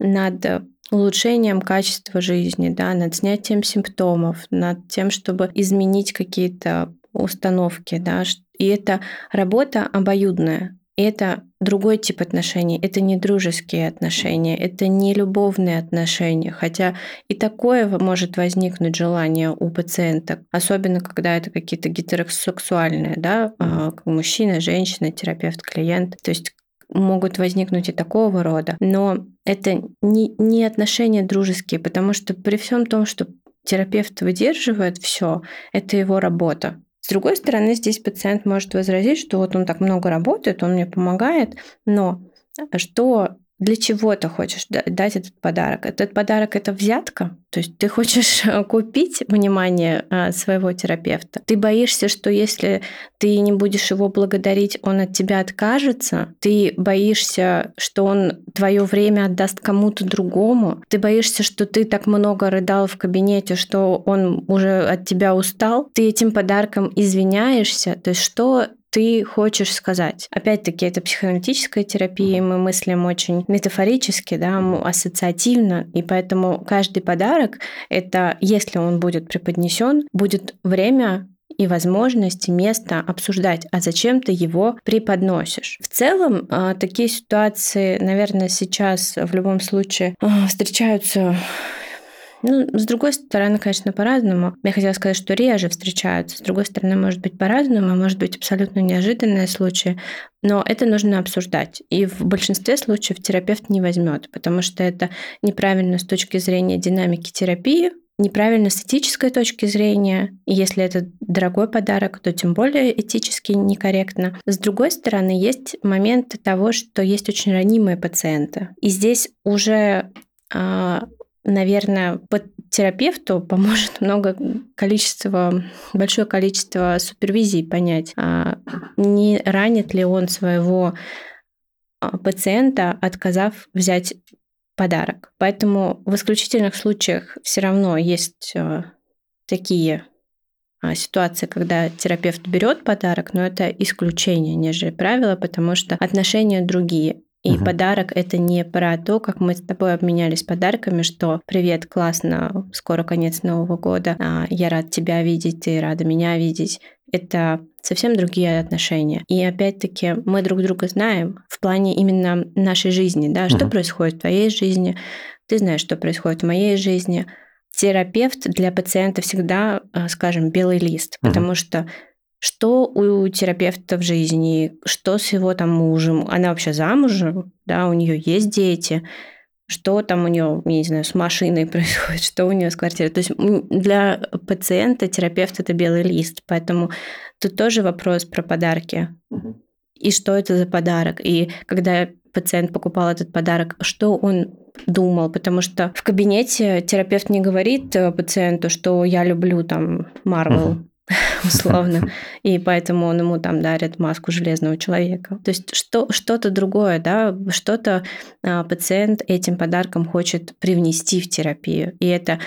над улучшением качества жизни, да, над снятием симптомов, над тем, чтобы изменить какие-то установки, да, и это работа обоюдная. И это другой тип отношений. Это не дружеские отношения, это не любовные отношения. Хотя и такое может возникнуть желание у пациента, особенно когда это какие-то гетеросексуальные, да, а, мужчина, женщина, терапевт, клиент. То есть могут возникнуть и такого рода. Но это не, не отношения дружеские, потому что при всем том, что терапевт выдерживает все, это его работа. С другой стороны, здесь пациент может возразить, что вот он так много работает, он мне помогает, но что для чего ты хочешь дать этот подарок? Этот подарок это взятка, то есть ты хочешь купить внимание а, своего терапевта. Ты боишься, что если ты не будешь его благодарить, он от тебя откажется. Ты боишься, что он твое время отдаст кому-то другому. Ты боишься, что ты так много рыдал в кабинете, что он уже от тебя устал. Ты этим подарком извиняешься. То есть что ты хочешь сказать. Опять-таки, это психоаналитическая терапия, мы мыслим очень метафорически, да, ассоциативно, и поэтому каждый подарок — это, если он будет преподнесен, будет время и возможности, место обсуждать, а зачем ты его преподносишь. В целом, а, такие ситуации, наверное, сейчас в любом случае а, встречаются ну, с другой стороны, конечно, по-разному. Я хотела сказать, что реже встречаются. С другой стороны, может быть по-разному, может быть абсолютно неожиданные случаи. Но это нужно обсуждать. И в большинстве случаев терапевт не возьмет, потому что это неправильно с точки зрения динамики терапии, неправильно с этической точки зрения. И если это дорогой подарок, то тем более этически некорректно. С другой стороны, есть момент того, что есть очень ранимые пациенты. И здесь уже а, наверное, под терапевту поможет много количества, большое количество супервизий понять, а не ранит ли он своего а, пациента, отказав взять подарок. Поэтому в исключительных случаях все равно есть а, такие ситуации, когда терапевт берет подарок, но это исключение, нежели правило, потому что отношения другие. И угу. подарок это не про то, как мы с тобой обменялись подарками, что привет, классно, скоро конец Нового года, а, я рад тебя видеть, ты рада меня видеть. Это совсем другие отношения. И опять-таки мы друг друга знаем в плане именно нашей жизни, да, что угу. происходит в твоей жизни, ты знаешь, что происходит в моей жизни. Терапевт для пациента всегда, э, скажем, белый лист, угу. потому что что у терапевта в жизни, что с его там мужем, она вообще замужем, да, у нее есть дети, что там у нее, я не знаю, с машиной происходит, что у нее с квартирой. То есть для пациента терапевт это белый лист, поэтому тут тоже вопрос про подарки. И что это за подарок? И когда пациент покупал этот подарок, что он думал, потому что в кабинете терапевт не говорит э, пациенту, что я люблю там Марвел, условно, и поэтому он ему там дарит маску железного человека. То есть что, что-то другое, да, что-то а, пациент этим подарком хочет привнести в терапию, и это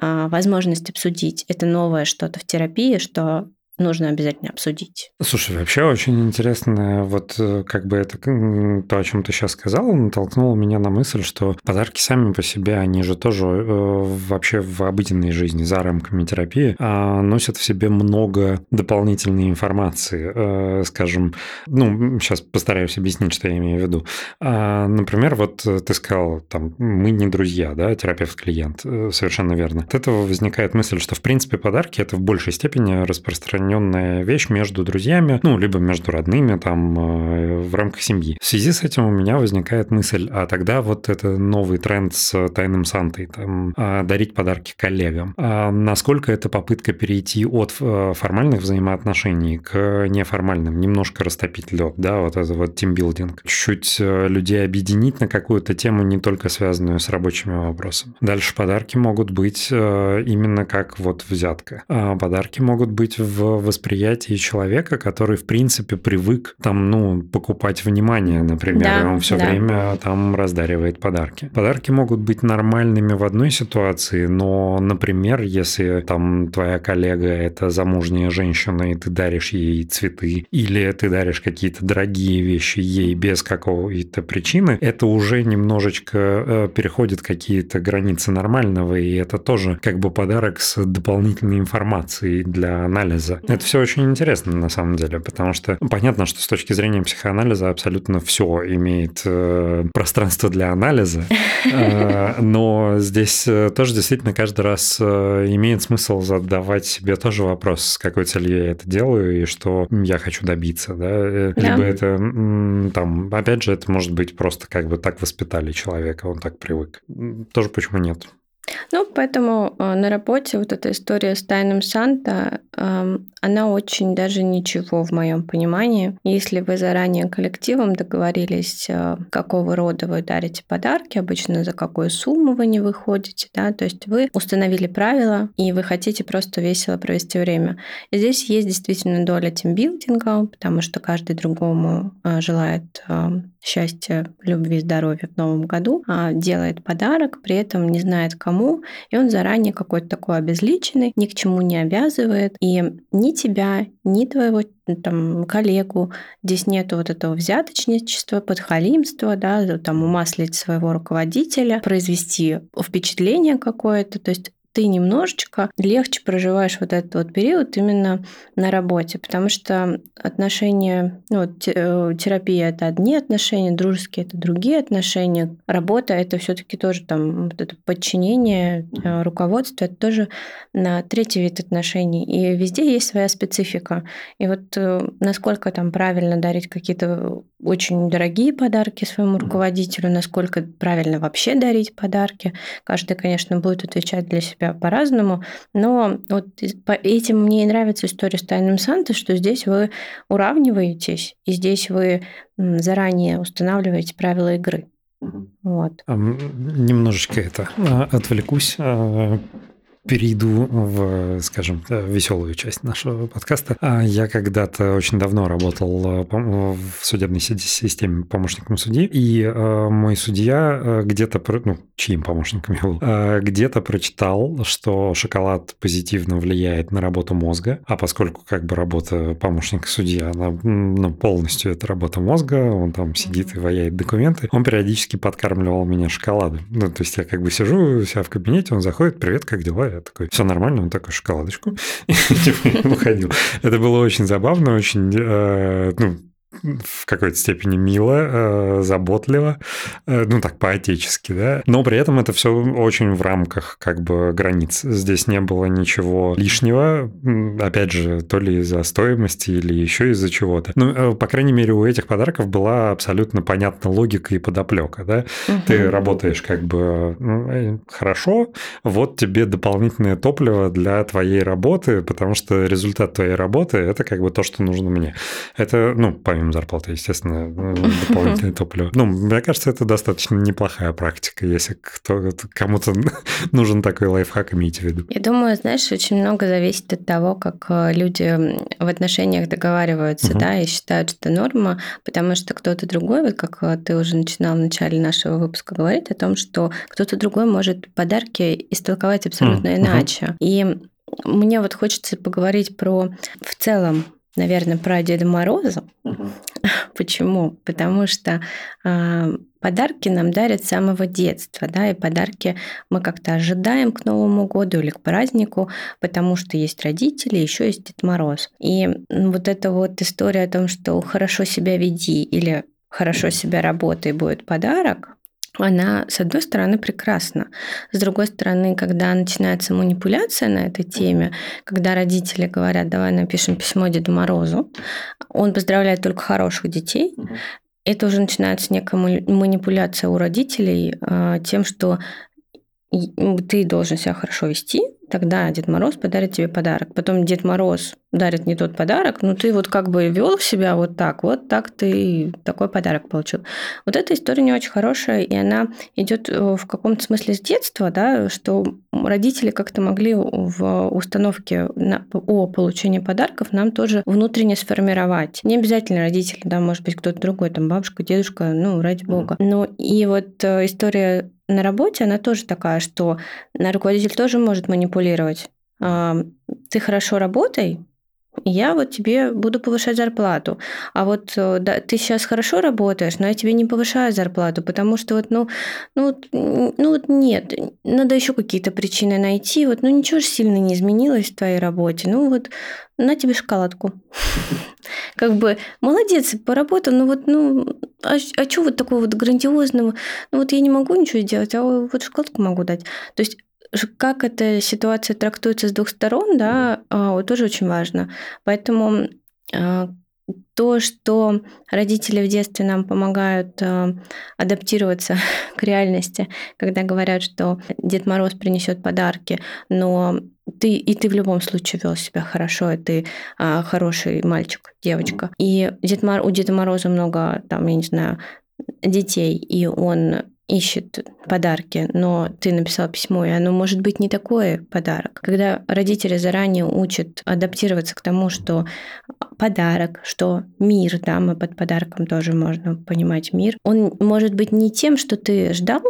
а, возможность обсудить. Это новое что-то в терапии, что нужно обязательно обсудить. Слушай, вообще очень интересно, вот э, как бы это то, о чем ты сейчас сказала, натолкнуло меня на мысль, что подарки сами по себе, они же тоже э, вообще в обыденной жизни, за рамками терапии, а, носят в себе много дополнительной информации. Э, скажем, ну, сейчас постараюсь объяснить, что я имею в виду. А, например, вот ты сказал, там, мы не друзья, да, терапевт-клиент, совершенно верно. От этого возникает мысль, что, в принципе, подарки – это в большей степени распространение распространенная вещь между друзьями, ну, либо между родными, там, э, в рамках семьи. В связи с этим у меня возникает мысль, а тогда вот это новый тренд с Тайным Сантой, там, а, дарить подарки коллегам. А насколько это попытка перейти от э, формальных взаимоотношений к неформальным, немножко растопить лед, да, вот это вот тимбилдинг. Чуть-чуть э, людей объединить на какую-то тему, не только связанную с рабочими вопросами. Дальше подарки могут быть именно как вот взятка. А подарки могут быть в восприятии человека, который, в принципе, привык там, ну, покупать внимание, например, да, и он все да. время там раздаривает подарки. Подарки могут быть нормальными в одной ситуации, но, например, если там твоя коллега это замужняя женщина, и ты даришь ей цветы, или ты даришь какие-то дорогие вещи ей без какой-то причины, это уже немножечко э, переходит какие-то границы нормального, и это тоже как бы подарок с дополнительной информацией для анализа. Это все очень интересно на самом деле, потому что понятно, что с точки зрения психоанализа абсолютно все имеет э, пространство для анализа, э, но здесь э, тоже действительно каждый раз э, имеет смысл задавать себе тоже вопрос, с какой целью я это делаю и что я хочу добиться, да? Э, либо это там, опять же, это может быть просто как бы так воспитали человека, он так привык. Тоже почему нет? Ну, поэтому э, на работе вот эта история с тайным Санта, эм, она очень даже ничего в моем понимании. Если вы заранее коллективом договорились, э, какого рода вы дарите подарки, обычно за какую сумму вы не выходите, да, то есть вы установили правила, и вы хотите просто весело провести время. И здесь есть действительно доля тимбилдинга, потому что каждый другому э, желает эм, счастья, любви, здоровья в новом году, а делает подарок, при этом не знает кому, и он заранее какой-то такой обезличенный, ни к чему не обязывает, и ни тебя, ни твоего там, коллегу, здесь нету вот этого взяточничества, подхалимства, да, там умаслить своего руководителя, произвести впечатление какое-то, то есть ты немножечко легче проживаешь вот этот вот период именно на работе, потому что отношения, ну, вот, э, терапия это одни отношения, дружеские это другие отношения, работа это все-таки тоже там вот это подчинение э, руководству, это тоже на третий вид отношений, и везде есть своя специфика. И вот э, насколько там правильно дарить какие-то очень дорогие подарки своему руководителю, насколько правильно вообще дарить подарки, каждый, конечно, будет отвечать для себя себя по-разному, но вот по этим мне и нравится история с Тайным Сантой, что здесь вы уравниваетесь, и здесь вы заранее устанавливаете правила игры. Вот. Немножечко это а, отвлекусь. Перейду в, скажем, веселую часть нашего подкаста. А я когда-то очень давно работал э, в судебной системе помощником судьи, и э, мой судья э, где-то, ну, чьим помощником я был, где-то прочитал, что шоколад позитивно влияет на работу мозга, а поскольку как бы работа помощника судьи, она ну, полностью это работа мозга, он там сидит и ваяет документы, он периодически подкармливал меня шоколадом. Ну, то есть я как бы сижу у себя в кабинете, он заходит, привет, как дела? Такой, все нормально, он такой, шоколадочку. И типа, уходил. Это было очень забавно, очень, э, ну, в какой-то степени мило, заботливо, ну так по-отечески, да, но при этом это все очень в рамках как бы границ. Здесь не было ничего лишнего, опять же, то ли из-за стоимости или еще из-за чего-то. Ну, по крайней мере, у этих подарков была абсолютно понятна логика и подоплека, да. Угу. Ты работаешь как бы ну, хорошо, вот тебе дополнительное топливо для твоей работы, потому что результат твоей работы – это как бы то, что нужно мне. Это, ну, помимо зарплаты, естественно, дополнительное топливо. Ну, мне кажется, это достаточно неплохая практика, если кто кому-то нужен такой лайфхак, имейте в виду. Я думаю, знаешь, очень много зависит от того, как э, люди в отношениях договариваются, угу. да, и считают, что норма, потому что кто-то другой, вот как э, ты уже начинал в начале нашего выпуска говорить о том, что кто-то другой может подарки истолковать абсолютно угу. иначе. И мне вот хочется поговорить про в целом наверное, про Деда Мороза. Угу. Почему? Потому что э, подарки нам дарят с самого детства, да, и подарки мы как-то ожидаем к Новому году или к празднику, потому что есть родители, еще есть Дед Мороз. И вот эта вот история о том, что хорошо себя веди или хорошо себя работай будет подарок, она, с одной стороны, прекрасна. С другой стороны, когда начинается манипуляция на этой теме, когда родители говорят, давай напишем письмо Деду Морозу, он поздравляет только хороших детей, это уже начинается некая манипуляция у родителей э, тем, что ты должен себя хорошо вести, тогда Дед Мороз подарит тебе подарок. Потом Дед Мороз дарит не тот подарок, но ты вот как бы вел себя вот так, вот так ты такой подарок получил. Вот эта история не очень хорошая, и она идет э, в каком-то смысле с детства, да, что родители как-то могли в установке на, о получении подарков нам тоже внутренне сформировать. Не обязательно родители, да, может быть, кто-то другой, там бабушка, дедушка, ну, ради бога. Но и вот э, история на работе, она тоже такая, что руководитель тоже может манипулировать. Ты хорошо работай, я вот тебе буду повышать зарплату. А вот э, да, ты сейчас хорошо работаешь, но я тебе не повышаю зарплату, потому что вот, ну, ну, ну вот нет, надо еще какие-то причины найти. Вот, ну ничего же сильно не изменилось в твоей работе. Ну вот на тебе шоколадку. Как бы молодец, поработал, но вот, ну, а, а что вот такого вот грандиозного? Ну вот я не могу ничего сделать, а вот шоколадку могу дать. То есть как эта ситуация трактуется с двух сторон, да, mm тоже очень важно. Поэтому а, то, что родители в детстве нам помогают а, адаптироваться к реальности, когда говорят, что Дед Мороз принесет подарки, но ты и ты в любом случае вел себя хорошо, и ты а, хороший мальчик, девочка. И Дед Мор, у Деда Мороза много, там, я не знаю, детей, и он ищет подарки, но ты написал письмо, и оно может быть не такое подарок. Когда родители заранее учат адаптироваться к тому, что подарок, что мир, да, мы под подарком тоже можно понимать мир, он может быть не тем, что ты ждал,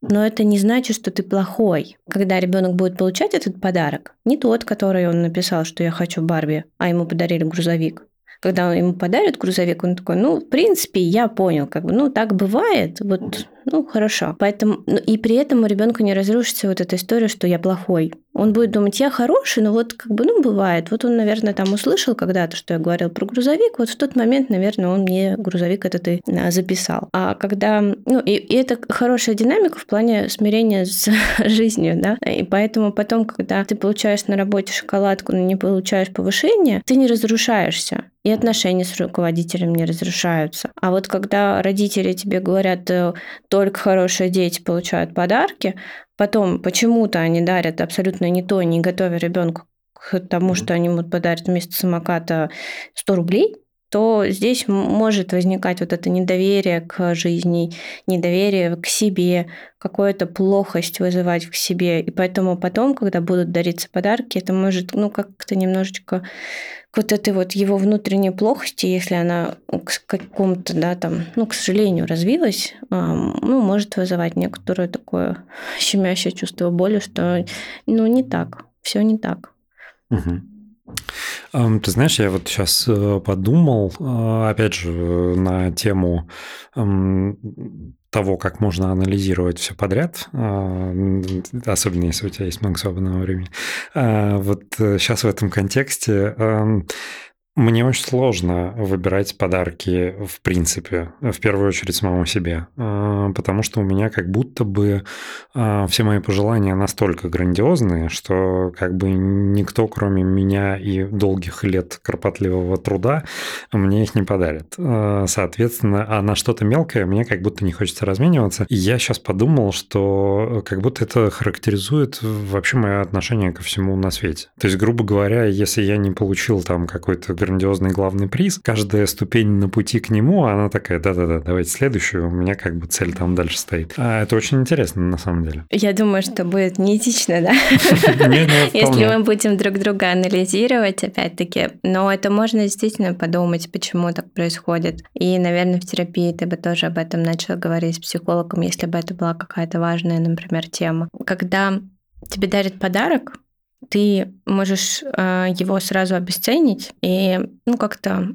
но это не значит, что ты плохой. Когда ребенок будет получать этот подарок, не тот, который он написал, что я хочу Барби, а ему подарили грузовик, когда ему подарят грузовик, он такой, ну, в принципе, я понял, как бы, ну, так бывает, вот, ну, хорошо. Поэтому, ну, и при этом у ребенка не разрушится вот эта история, что я плохой. Он будет думать, я хороший, но вот как бы, ну, бывает. Вот он, наверное, там услышал когда-то, что я говорил про грузовик, вот в тот момент, наверное, он мне грузовик этот и а, записал. А когда, ну, и, и это хорошая динамика в плане смирения с жизнью, да, и поэтому потом, когда ты получаешь на работе шоколадку, но не получаешь повышение, ты не разрушаешься и отношения с руководителем не разрушаются. А вот когда родители тебе говорят, э, только хорошие дети получают подарки, потом почему-то они дарят абсолютно не то, не готовя ребенка к тому, что они ему подарят вместо самоката 100 рублей, то здесь может возникать вот это недоверие к жизни, недоверие к себе, какую-то плохость вызывать к себе. И поэтому потом, когда будут дариться подарки, это может ну, как-то немножечко вот этой вот его внутренней плохости, если она к какому-то, да, там, ну, к сожалению, развилась, ну, может вызывать некоторое такое щемящее чувство боли, что, ну, не так, все не так. Угу. Ты знаешь, я вот сейчас э, подумал, э, опять же, на тему того, как можно анализировать все подряд, э, особенно если у тебя есть много свободного времени. Вот сейчас в этом контексте Мне очень сложно выбирать подарки в принципе, в первую очередь самому себе, а, потому что у меня как будто бы а, все мои пожелания настолько грандиозные, что как бы никто, кроме меня и долгих лет кропотливого труда, мне их не подарит. А, соответственно, а на что-то мелкое мне как будто не хочется размениваться. И я сейчас подумал, что как будто это характеризует вообще мое отношение ко всему на свете. То есть, грубо говоря, если я не получил там какой-то грандиозный главный приз, каждая ступень на пути к нему, она такая, да-да-да, давайте следующую, у меня как бы цель там дальше стоит. А это очень интересно на самом деле. Я думаю, что будет неэтично, да? Если мы будем друг друга анализировать, опять-таки, но это можно действительно подумать, почему так происходит. И, наверное, в терапии ты бы тоже об этом начал говорить с психологом, если бы это была какая-то важная, например, тема. Когда тебе дарят подарок, ты можешь э, его сразу обесценить, и ну как-то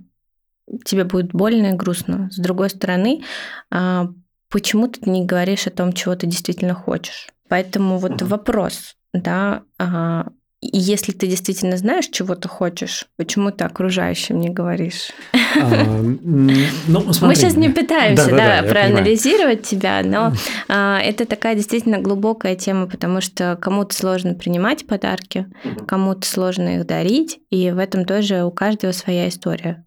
тебе будет больно и грустно. С другой стороны, э, почему ты не говоришь о том, чего ты действительно хочешь? Поэтому вот вопрос, да, э, и если ты действительно знаешь, чего ты хочешь, почему ты окружающим не говоришь? А, ну, Мы сейчас не пытаемся да, проанализировать тебя, но а, это такая действительно глубокая тема, потому что кому-то сложно принимать подарки, кому-то сложно их дарить, и в этом тоже у каждого своя история.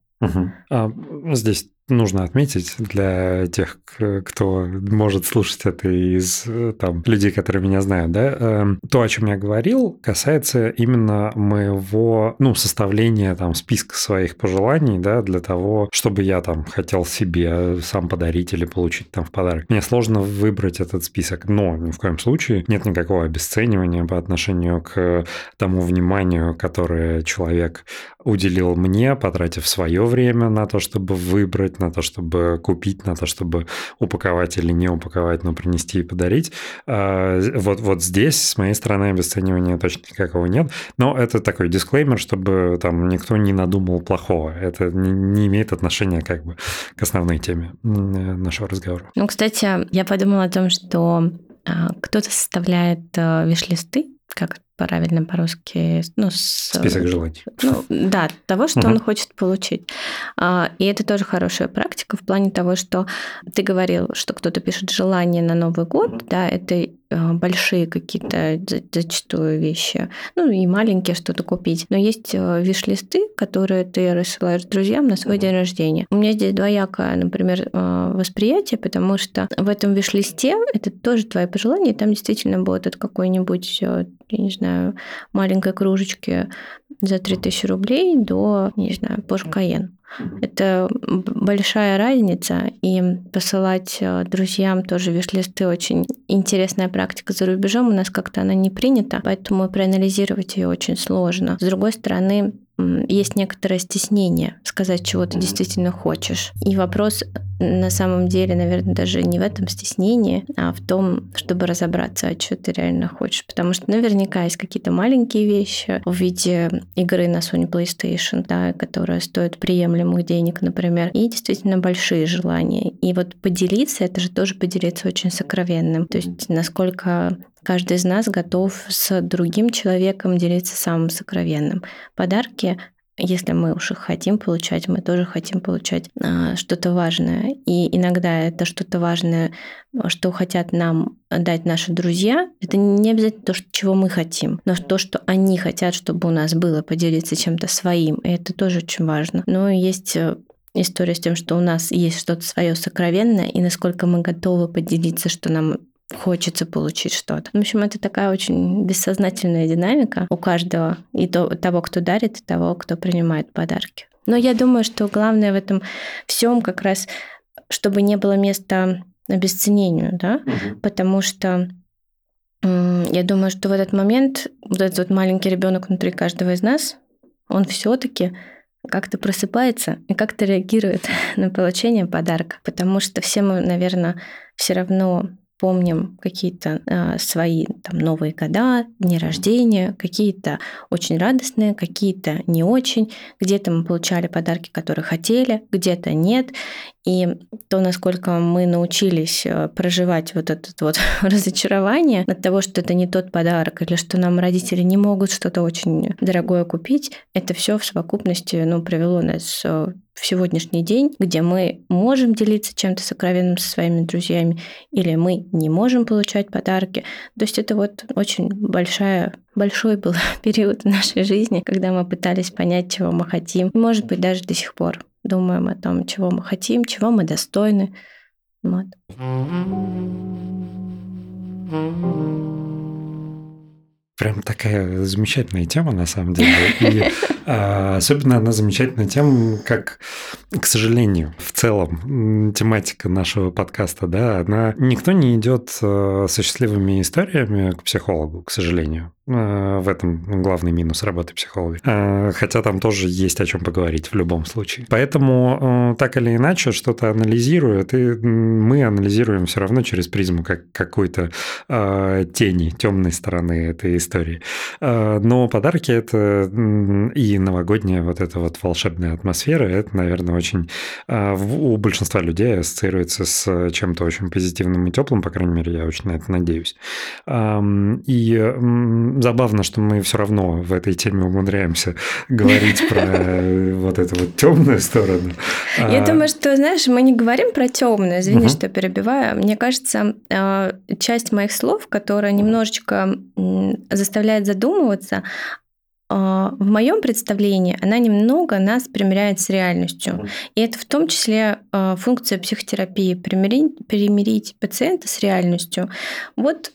Здесь нужно отметить для тех, кто может слушать это из там, людей, которые меня знают, да, эм, то, о чем я говорил, касается именно моего, ну, составления там списка своих пожеланий, да, для того, чтобы я там хотел себе сам подарить или получить там в подарок. Мне сложно выбрать этот список, но ни в коем случае нет никакого обесценивания по отношению к тому вниманию, которое человек уделил мне, потратив свое время на то, чтобы выбрать, на то, чтобы купить, на то, чтобы упаковать или не упаковать, но принести и подарить. А, вот, вот здесь с моей стороны обесценивания точно никакого нет. Но это такой дисклеймер, чтобы там никто не надумал плохого. Это не, не имеет отношения как бы к основной теме нашего разговора. Ну, кстати, я подумала о том, что а, кто-то составляет а, виш-листы, как правильно по-русски, ну, с... Список желаний. Ну, да, того, что угу. он хочет получить. А, и это тоже хорошая практика в плане того, что ты говорил, что кто-то пишет желание на Новый год, да, это а, большие какие-то зачастую вещи, ну и маленькие что-то купить. Но есть а, виш-листы, которые ты рассылаешь друзьям на свой день рождения. У меня здесь двоякое, например, восприятие, потому что в этом виш-листе это тоже твои пожелания, там действительно будет от какой-нибудь, я не знаю, знаю, маленькой кружечки за 3000 рублей до, не знаю, Porsche Cayenne. Это большая разница, и посылать э, друзьям тоже виш-листы очень интересная практика за рубежом. У нас как-то она не принята, поэтому проанализировать ее очень сложно. С другой стороны, есть некоторое стеснение сказать, чего ты действительно хочешь. И вопрос на самом деле, наверное, даже не в этом стеснении, а в том, чтобы разобраться, а что ты реально хочешь. Потому что наверняка есть какие-то маленькие вещи в виде игры на Sony PlayStation, да, которая стоит приемлемых денег, например, и действительно большие желания. И вот поделиться, это же тоже поделиться очень сокровенным. То есть насколько Каждый из нас готов с другим человеком делиться самым сокровенным. Подарки если мы уж их хотим получать, мы тоже хотим получать а, что-то важное. И иногда это что-то важное, что хотят нам дать наши друзья, это не обязательно то, чего мы хотим, но то, что они хотят, чтобы у нас было, поделиться чем-то своим. И это тоже очень важно. Но есть э, история с тем, что у нас есть что-то свое сокровенное, и насколько мы готовы поделиться, что нам хочется получить что-то. В общем, это такая очень бессознательная динамика у каждого, и того, кто дарит, и того, кто принимает подарки. Но я думаю, что главное в этом всем как раз, чтобы не было места обесценению, да, угу. потому что я думаю, что в этот момент вот этот вот маленький ребенок внутри каждого из нас, он все-таки как-то просыпается и как-то реагирует на получение подарка, потому что все мы, наверное, все равно вспомним какие-то э, свои там новые года, дни рождения, какие-то очень радостные, какие-то не очень. Где-то мы получали подарки, которые хотели, где-то нет. И то, насколько мы научились э, проживать вот это вот разочарование от того, что это не тот подарок, или что нам родители не могут что-то очень дорогое купить, это все в совокупности ну, привело нас э, в сегодняшний день, где мы можем делиться чем-то сокровенным со своими друзьями, или мы не можем получать подарки. То есть это вот очень большая, большой был период в нашей жизни, когда мы пытались понять, чего мы хотим. Может быть, даже до сих пор думаем о том, чего мы хотим, чего мы достойны. Вот. Прям такая замечательная тема, на самом деле. И а, особенно она замечательная тем, как, к сожалению, в целом тематика нашего подкаста, да, она никто не идет э, со счастливыми историями к психологу, к сожалению. Э, в этом главный минус работы психолога. Э, хотя там тоже есть о чем поговорить в любом случае. Поэтому э, так или иначе что-то анализирует, и мы анализируем все равно через призму как какой-то тени, темной стороны этой истории. Но подарки это и новогодняя вот эта вот волшебная атмосфера, это, наверное, очень у большинства людей ассоциируется с чем-то очень позитивным и теплым, по крайней мере, я очень на это надеюсь. И забавно, что мы все равно в этой теме умудряемся говорить про э, вот эту вот темную сторону. Я а... думаю, что, знаешь, мы не говорим про темную, извини, что перебиваю. Мне кажется, э, часть моих слов, которая немножечко заставляет задумываться, э, в моем представлении она немного нас примеряет с реальностью. И это в том числе функция психотерапии примирить, примирить пациента с реальностью. Вот.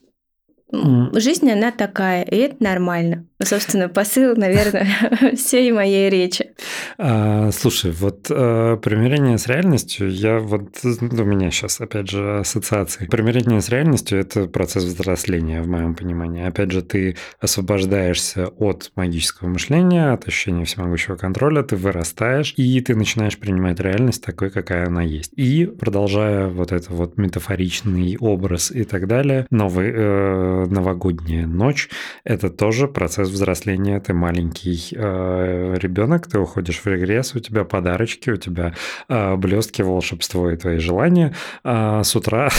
Жизнь, она такая, и это нормально. Собственно, посыл, наверное, всей моей речи. А, слушай, вот а, примирение с реальностью, я вот, у меня сейчас, опять же, ассоциации. Примирение с реальностью – это процесс взросления, в моем понимании. Опять же, ты освобождаешься от магического мышления, от ощущения всемогущего контроля, ты вырастаешь, и ты начинаешь принимать реальность такой, какая она есть. И продолжая вот это вот метафоричный образ и так далее, новый, э, новогодняя ночь – это тоже процесс процесс взросления, ты маленький э, ребенок, ты уходишь в регресс, у тебя подарочки, у тебя э, блестки, волшебство и твои желания. А с утра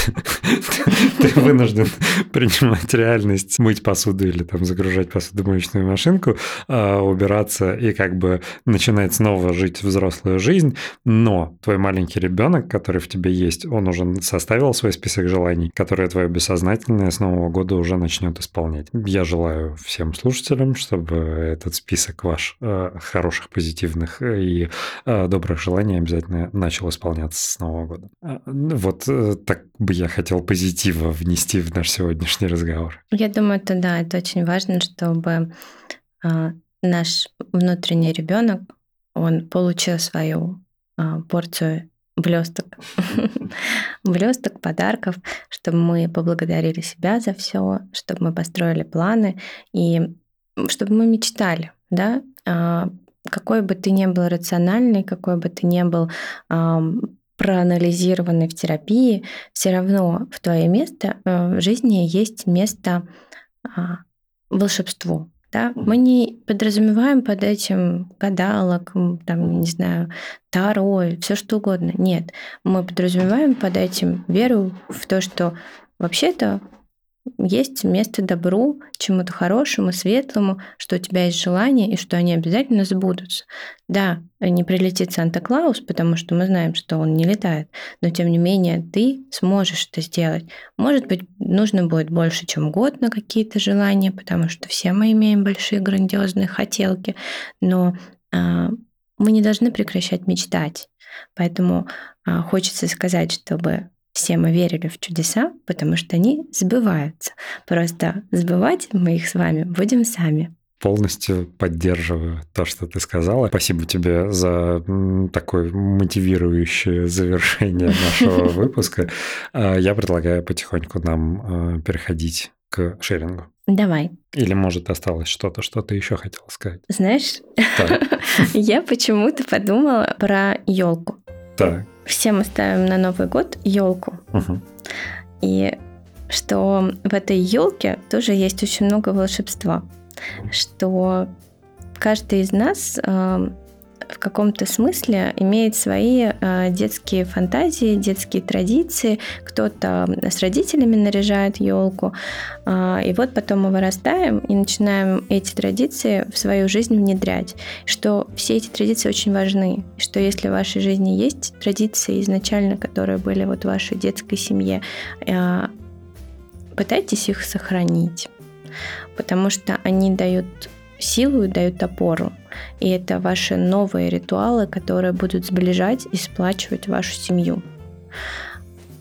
ты вынужден принимать реальность, мыть посуду или там загружать посудомоечную машинку, э, убираться и как бы начинать снова жить взрослую жизнь. Но твой маленький ребенок, который в тебе есть, он уже составил свой список желаний, которые твое бессознательное с Нового года уже начнет исполнять. Я желаю всем слушателям слушателям, чтобы этот список ваш э, хороших, позитивных и э, добрых желаний обязательно начал исполняться с Нового года. Ну вот э, так бы я хотел позитива внести в наш сегодняшний разговор. Я думаю, это да, это очень важно, чтобы наш внутренний ребенок он получил свою порцию блесток, блесток, подарков, чтобы мы поблагодарили себя за все, чтобы мы построили планы и чтобы мы мечтали, да, а, какой бы ты ни был рациональный, какой бы ты ни был проанализированный в терапии, все равно в твое место э, в жизни есть место а, волшебству. Да? Мы не подразумеваем под этим гадалок, там, не знаю, таро, все что угодно. Нет, мы подразумеваем под этим веру в то, что вообще-то есть место добру, чему-то хорошему, светлому, что у тебя есть желание и что они обязательно сбудутся. Да, не прилетит Санта-Клаус, потому что мы знаем, что он не летает, но тем не менее ты сможешь это сделать. Может быть, нужно будет больше, чем год на какие-то желания, потому что все мы имеем большие грандиозные хотелки, но а, мы не должны прекращать мечтать. Поэтому а, хочется сказать, чтобы все мы верили в чудеса, потому что они сбываются. Просто сбывать мы их с вами будем сами. Полностью поддерживаю то, что ты сказала. Спасибо тебе за такое мотивирующее завершение нашего выпуска. А, я предлагаю потихоньку нам а, переходить к шерингу. Давай. Или, может, осталось что-то, что ты еще хотела сказать? Знаешь, я почему-то подумала про елку. Так. Все мы ставим на Новый год елку. Угу. И что в этой елке тоже есть очень много волшебства, что каждый из нас э, в каком-то смысле имеет свои э, детские фантазии, детские традиции. Кто-то с родителями наряжает елку. Э, и вот потом мы вырастаем и начинаем эти традиции в свою жизнь внедрять. Что все эти традиции очень важны. Что если в вашей жизни есть традиции изначально, которые были вот в вашей детской семье, э, пытайтесь их сохранить. Потому что они дают силу и дают опору. И это ваши новые ритуалы, которые будут сближать и сплачивать вашу семью.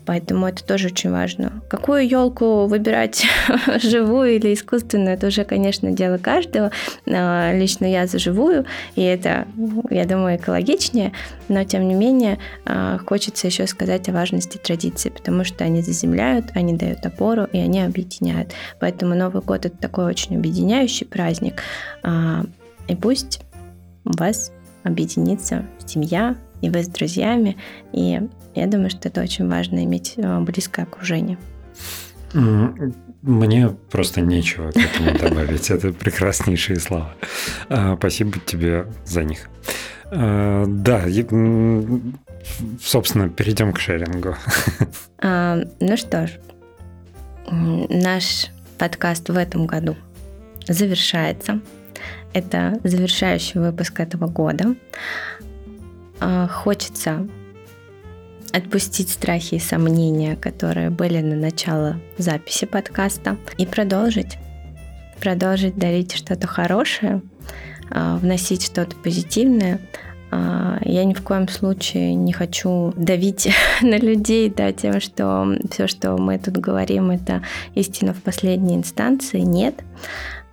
Поэтому это тоже очень важно. Какую елку выбирать, живую или искусственную, это уже, конечно, дело каждого. А, лично я за живую, и это, я думаю, экологичнее. Но, тем не менее, а, хочется еще сказать о важности традиций, потому что они заземляют, они дают опору, и они объединяют. Поэтому Новый год – это такой очень объединяющий праздник. А, и пусть у вас объединится семья, и вы с друзьями, и я думаю, что это очень важно иметь э, близкое окружение. Мне просто нечего к этому добавить. Это прекраснейшие слова. А, спасибо тебе за них. А, да, собственно, перейдем к шерингу. А, ну что ж, наш подкаст в этом году завершается. Это завершающий выпуск этого года. Хочется отпустить страхи и сомнения, которые были на начало записи подкаста, и продолжить. Продолжить дарить что-то хорошее, а, вносить что-то позитивное. А, я ни в коем случае не хочу давить на людей да, тем, что все, что мы тут говорим, это истина в последней инстанции. Нет.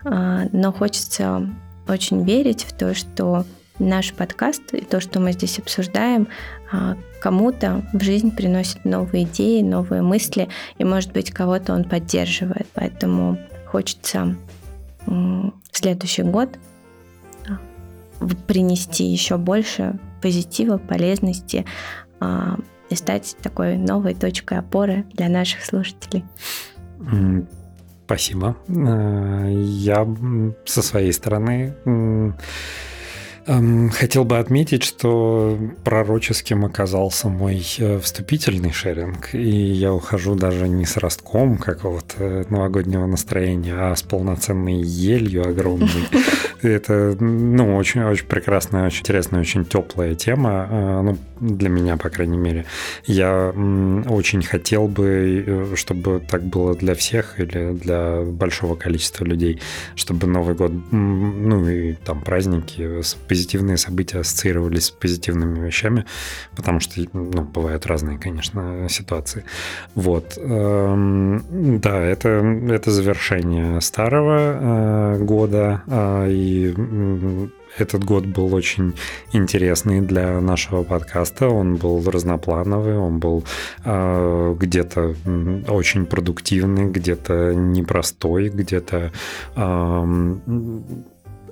А, но хочется очень верить в то, что наш подкаст и то, что мы здесь обсуждаем, а, кому-то в жизнь приносит новые идеи, новые мысли, и, может быть, кого-то он поддерживает. Поэтому хочется в следующий год а, принести еще больше позитива, полезности а, и стать такой новой точкой опоры для наших слушателей. Спасибо. Я со своей стороны хотел бы отметить, что пророческим оказался мой э, вступительный шеринг, и я ухожу даже не с ростком какого-то новогоднего настроения, а с полноценной елью огромной. Это, ну, очень-очень прекрасная, очень интересная, очень теплая тема, э, ну, для меня, по крайней мере. Я очень хотел бы, э, чтобы так было для всех или для большого количества людей, чтобы Новый год, ну, и там праздники позитивные события ассоциировались с позитивными вещами, потому что, ну, бывают разные, конечно, ситуации. Вот. Эм, да, это, это завершение старого э, года, а, и этот год был очень интересный для нашего подкаста. Он был разноплановый, он был э, где-то очень продуктивный, где-то непростой, где-то э,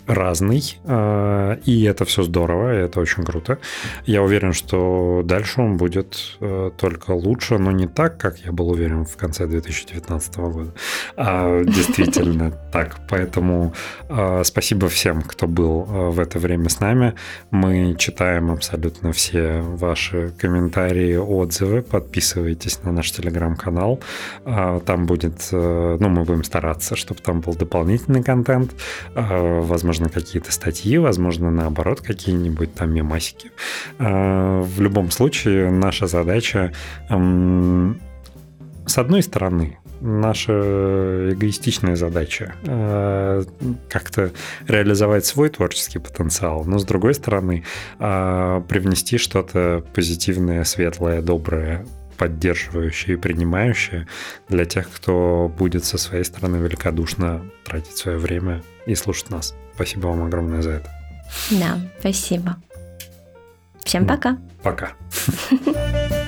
разный, а, и это все здорово, и это очень круто. Я уверен, что дальше он будет э, только лучше, но не так, как я был уверен в конце 2019 года, а действительно так. Поэтому а, спасибо всем, кто был э, в это время с нами. Мы читаем абсолютно все ваши комментарии, отзывы. Подписывайтесь на наш телеграм-канал. А, там будет, э, ну, мы будем стараться, чтобы там был дополнительный контент, возможно, возможно, какие-то статьи, возможно, наоборот, какие-нибудь там мемасики. А, в любом случае, наша задача, с одной стороны, наша эгоистичная задача а, как-то реализовать свой творческий потенциал, но с другой стороны а, привнести что-то позитивное, светлое, доброе поддерживающее и принимающее для тех, кто будет со своей стороны великодушно тратить свое время и слушать нас. Спасибо вам огромное за это. Да, спасибо. Всем пока. Пока.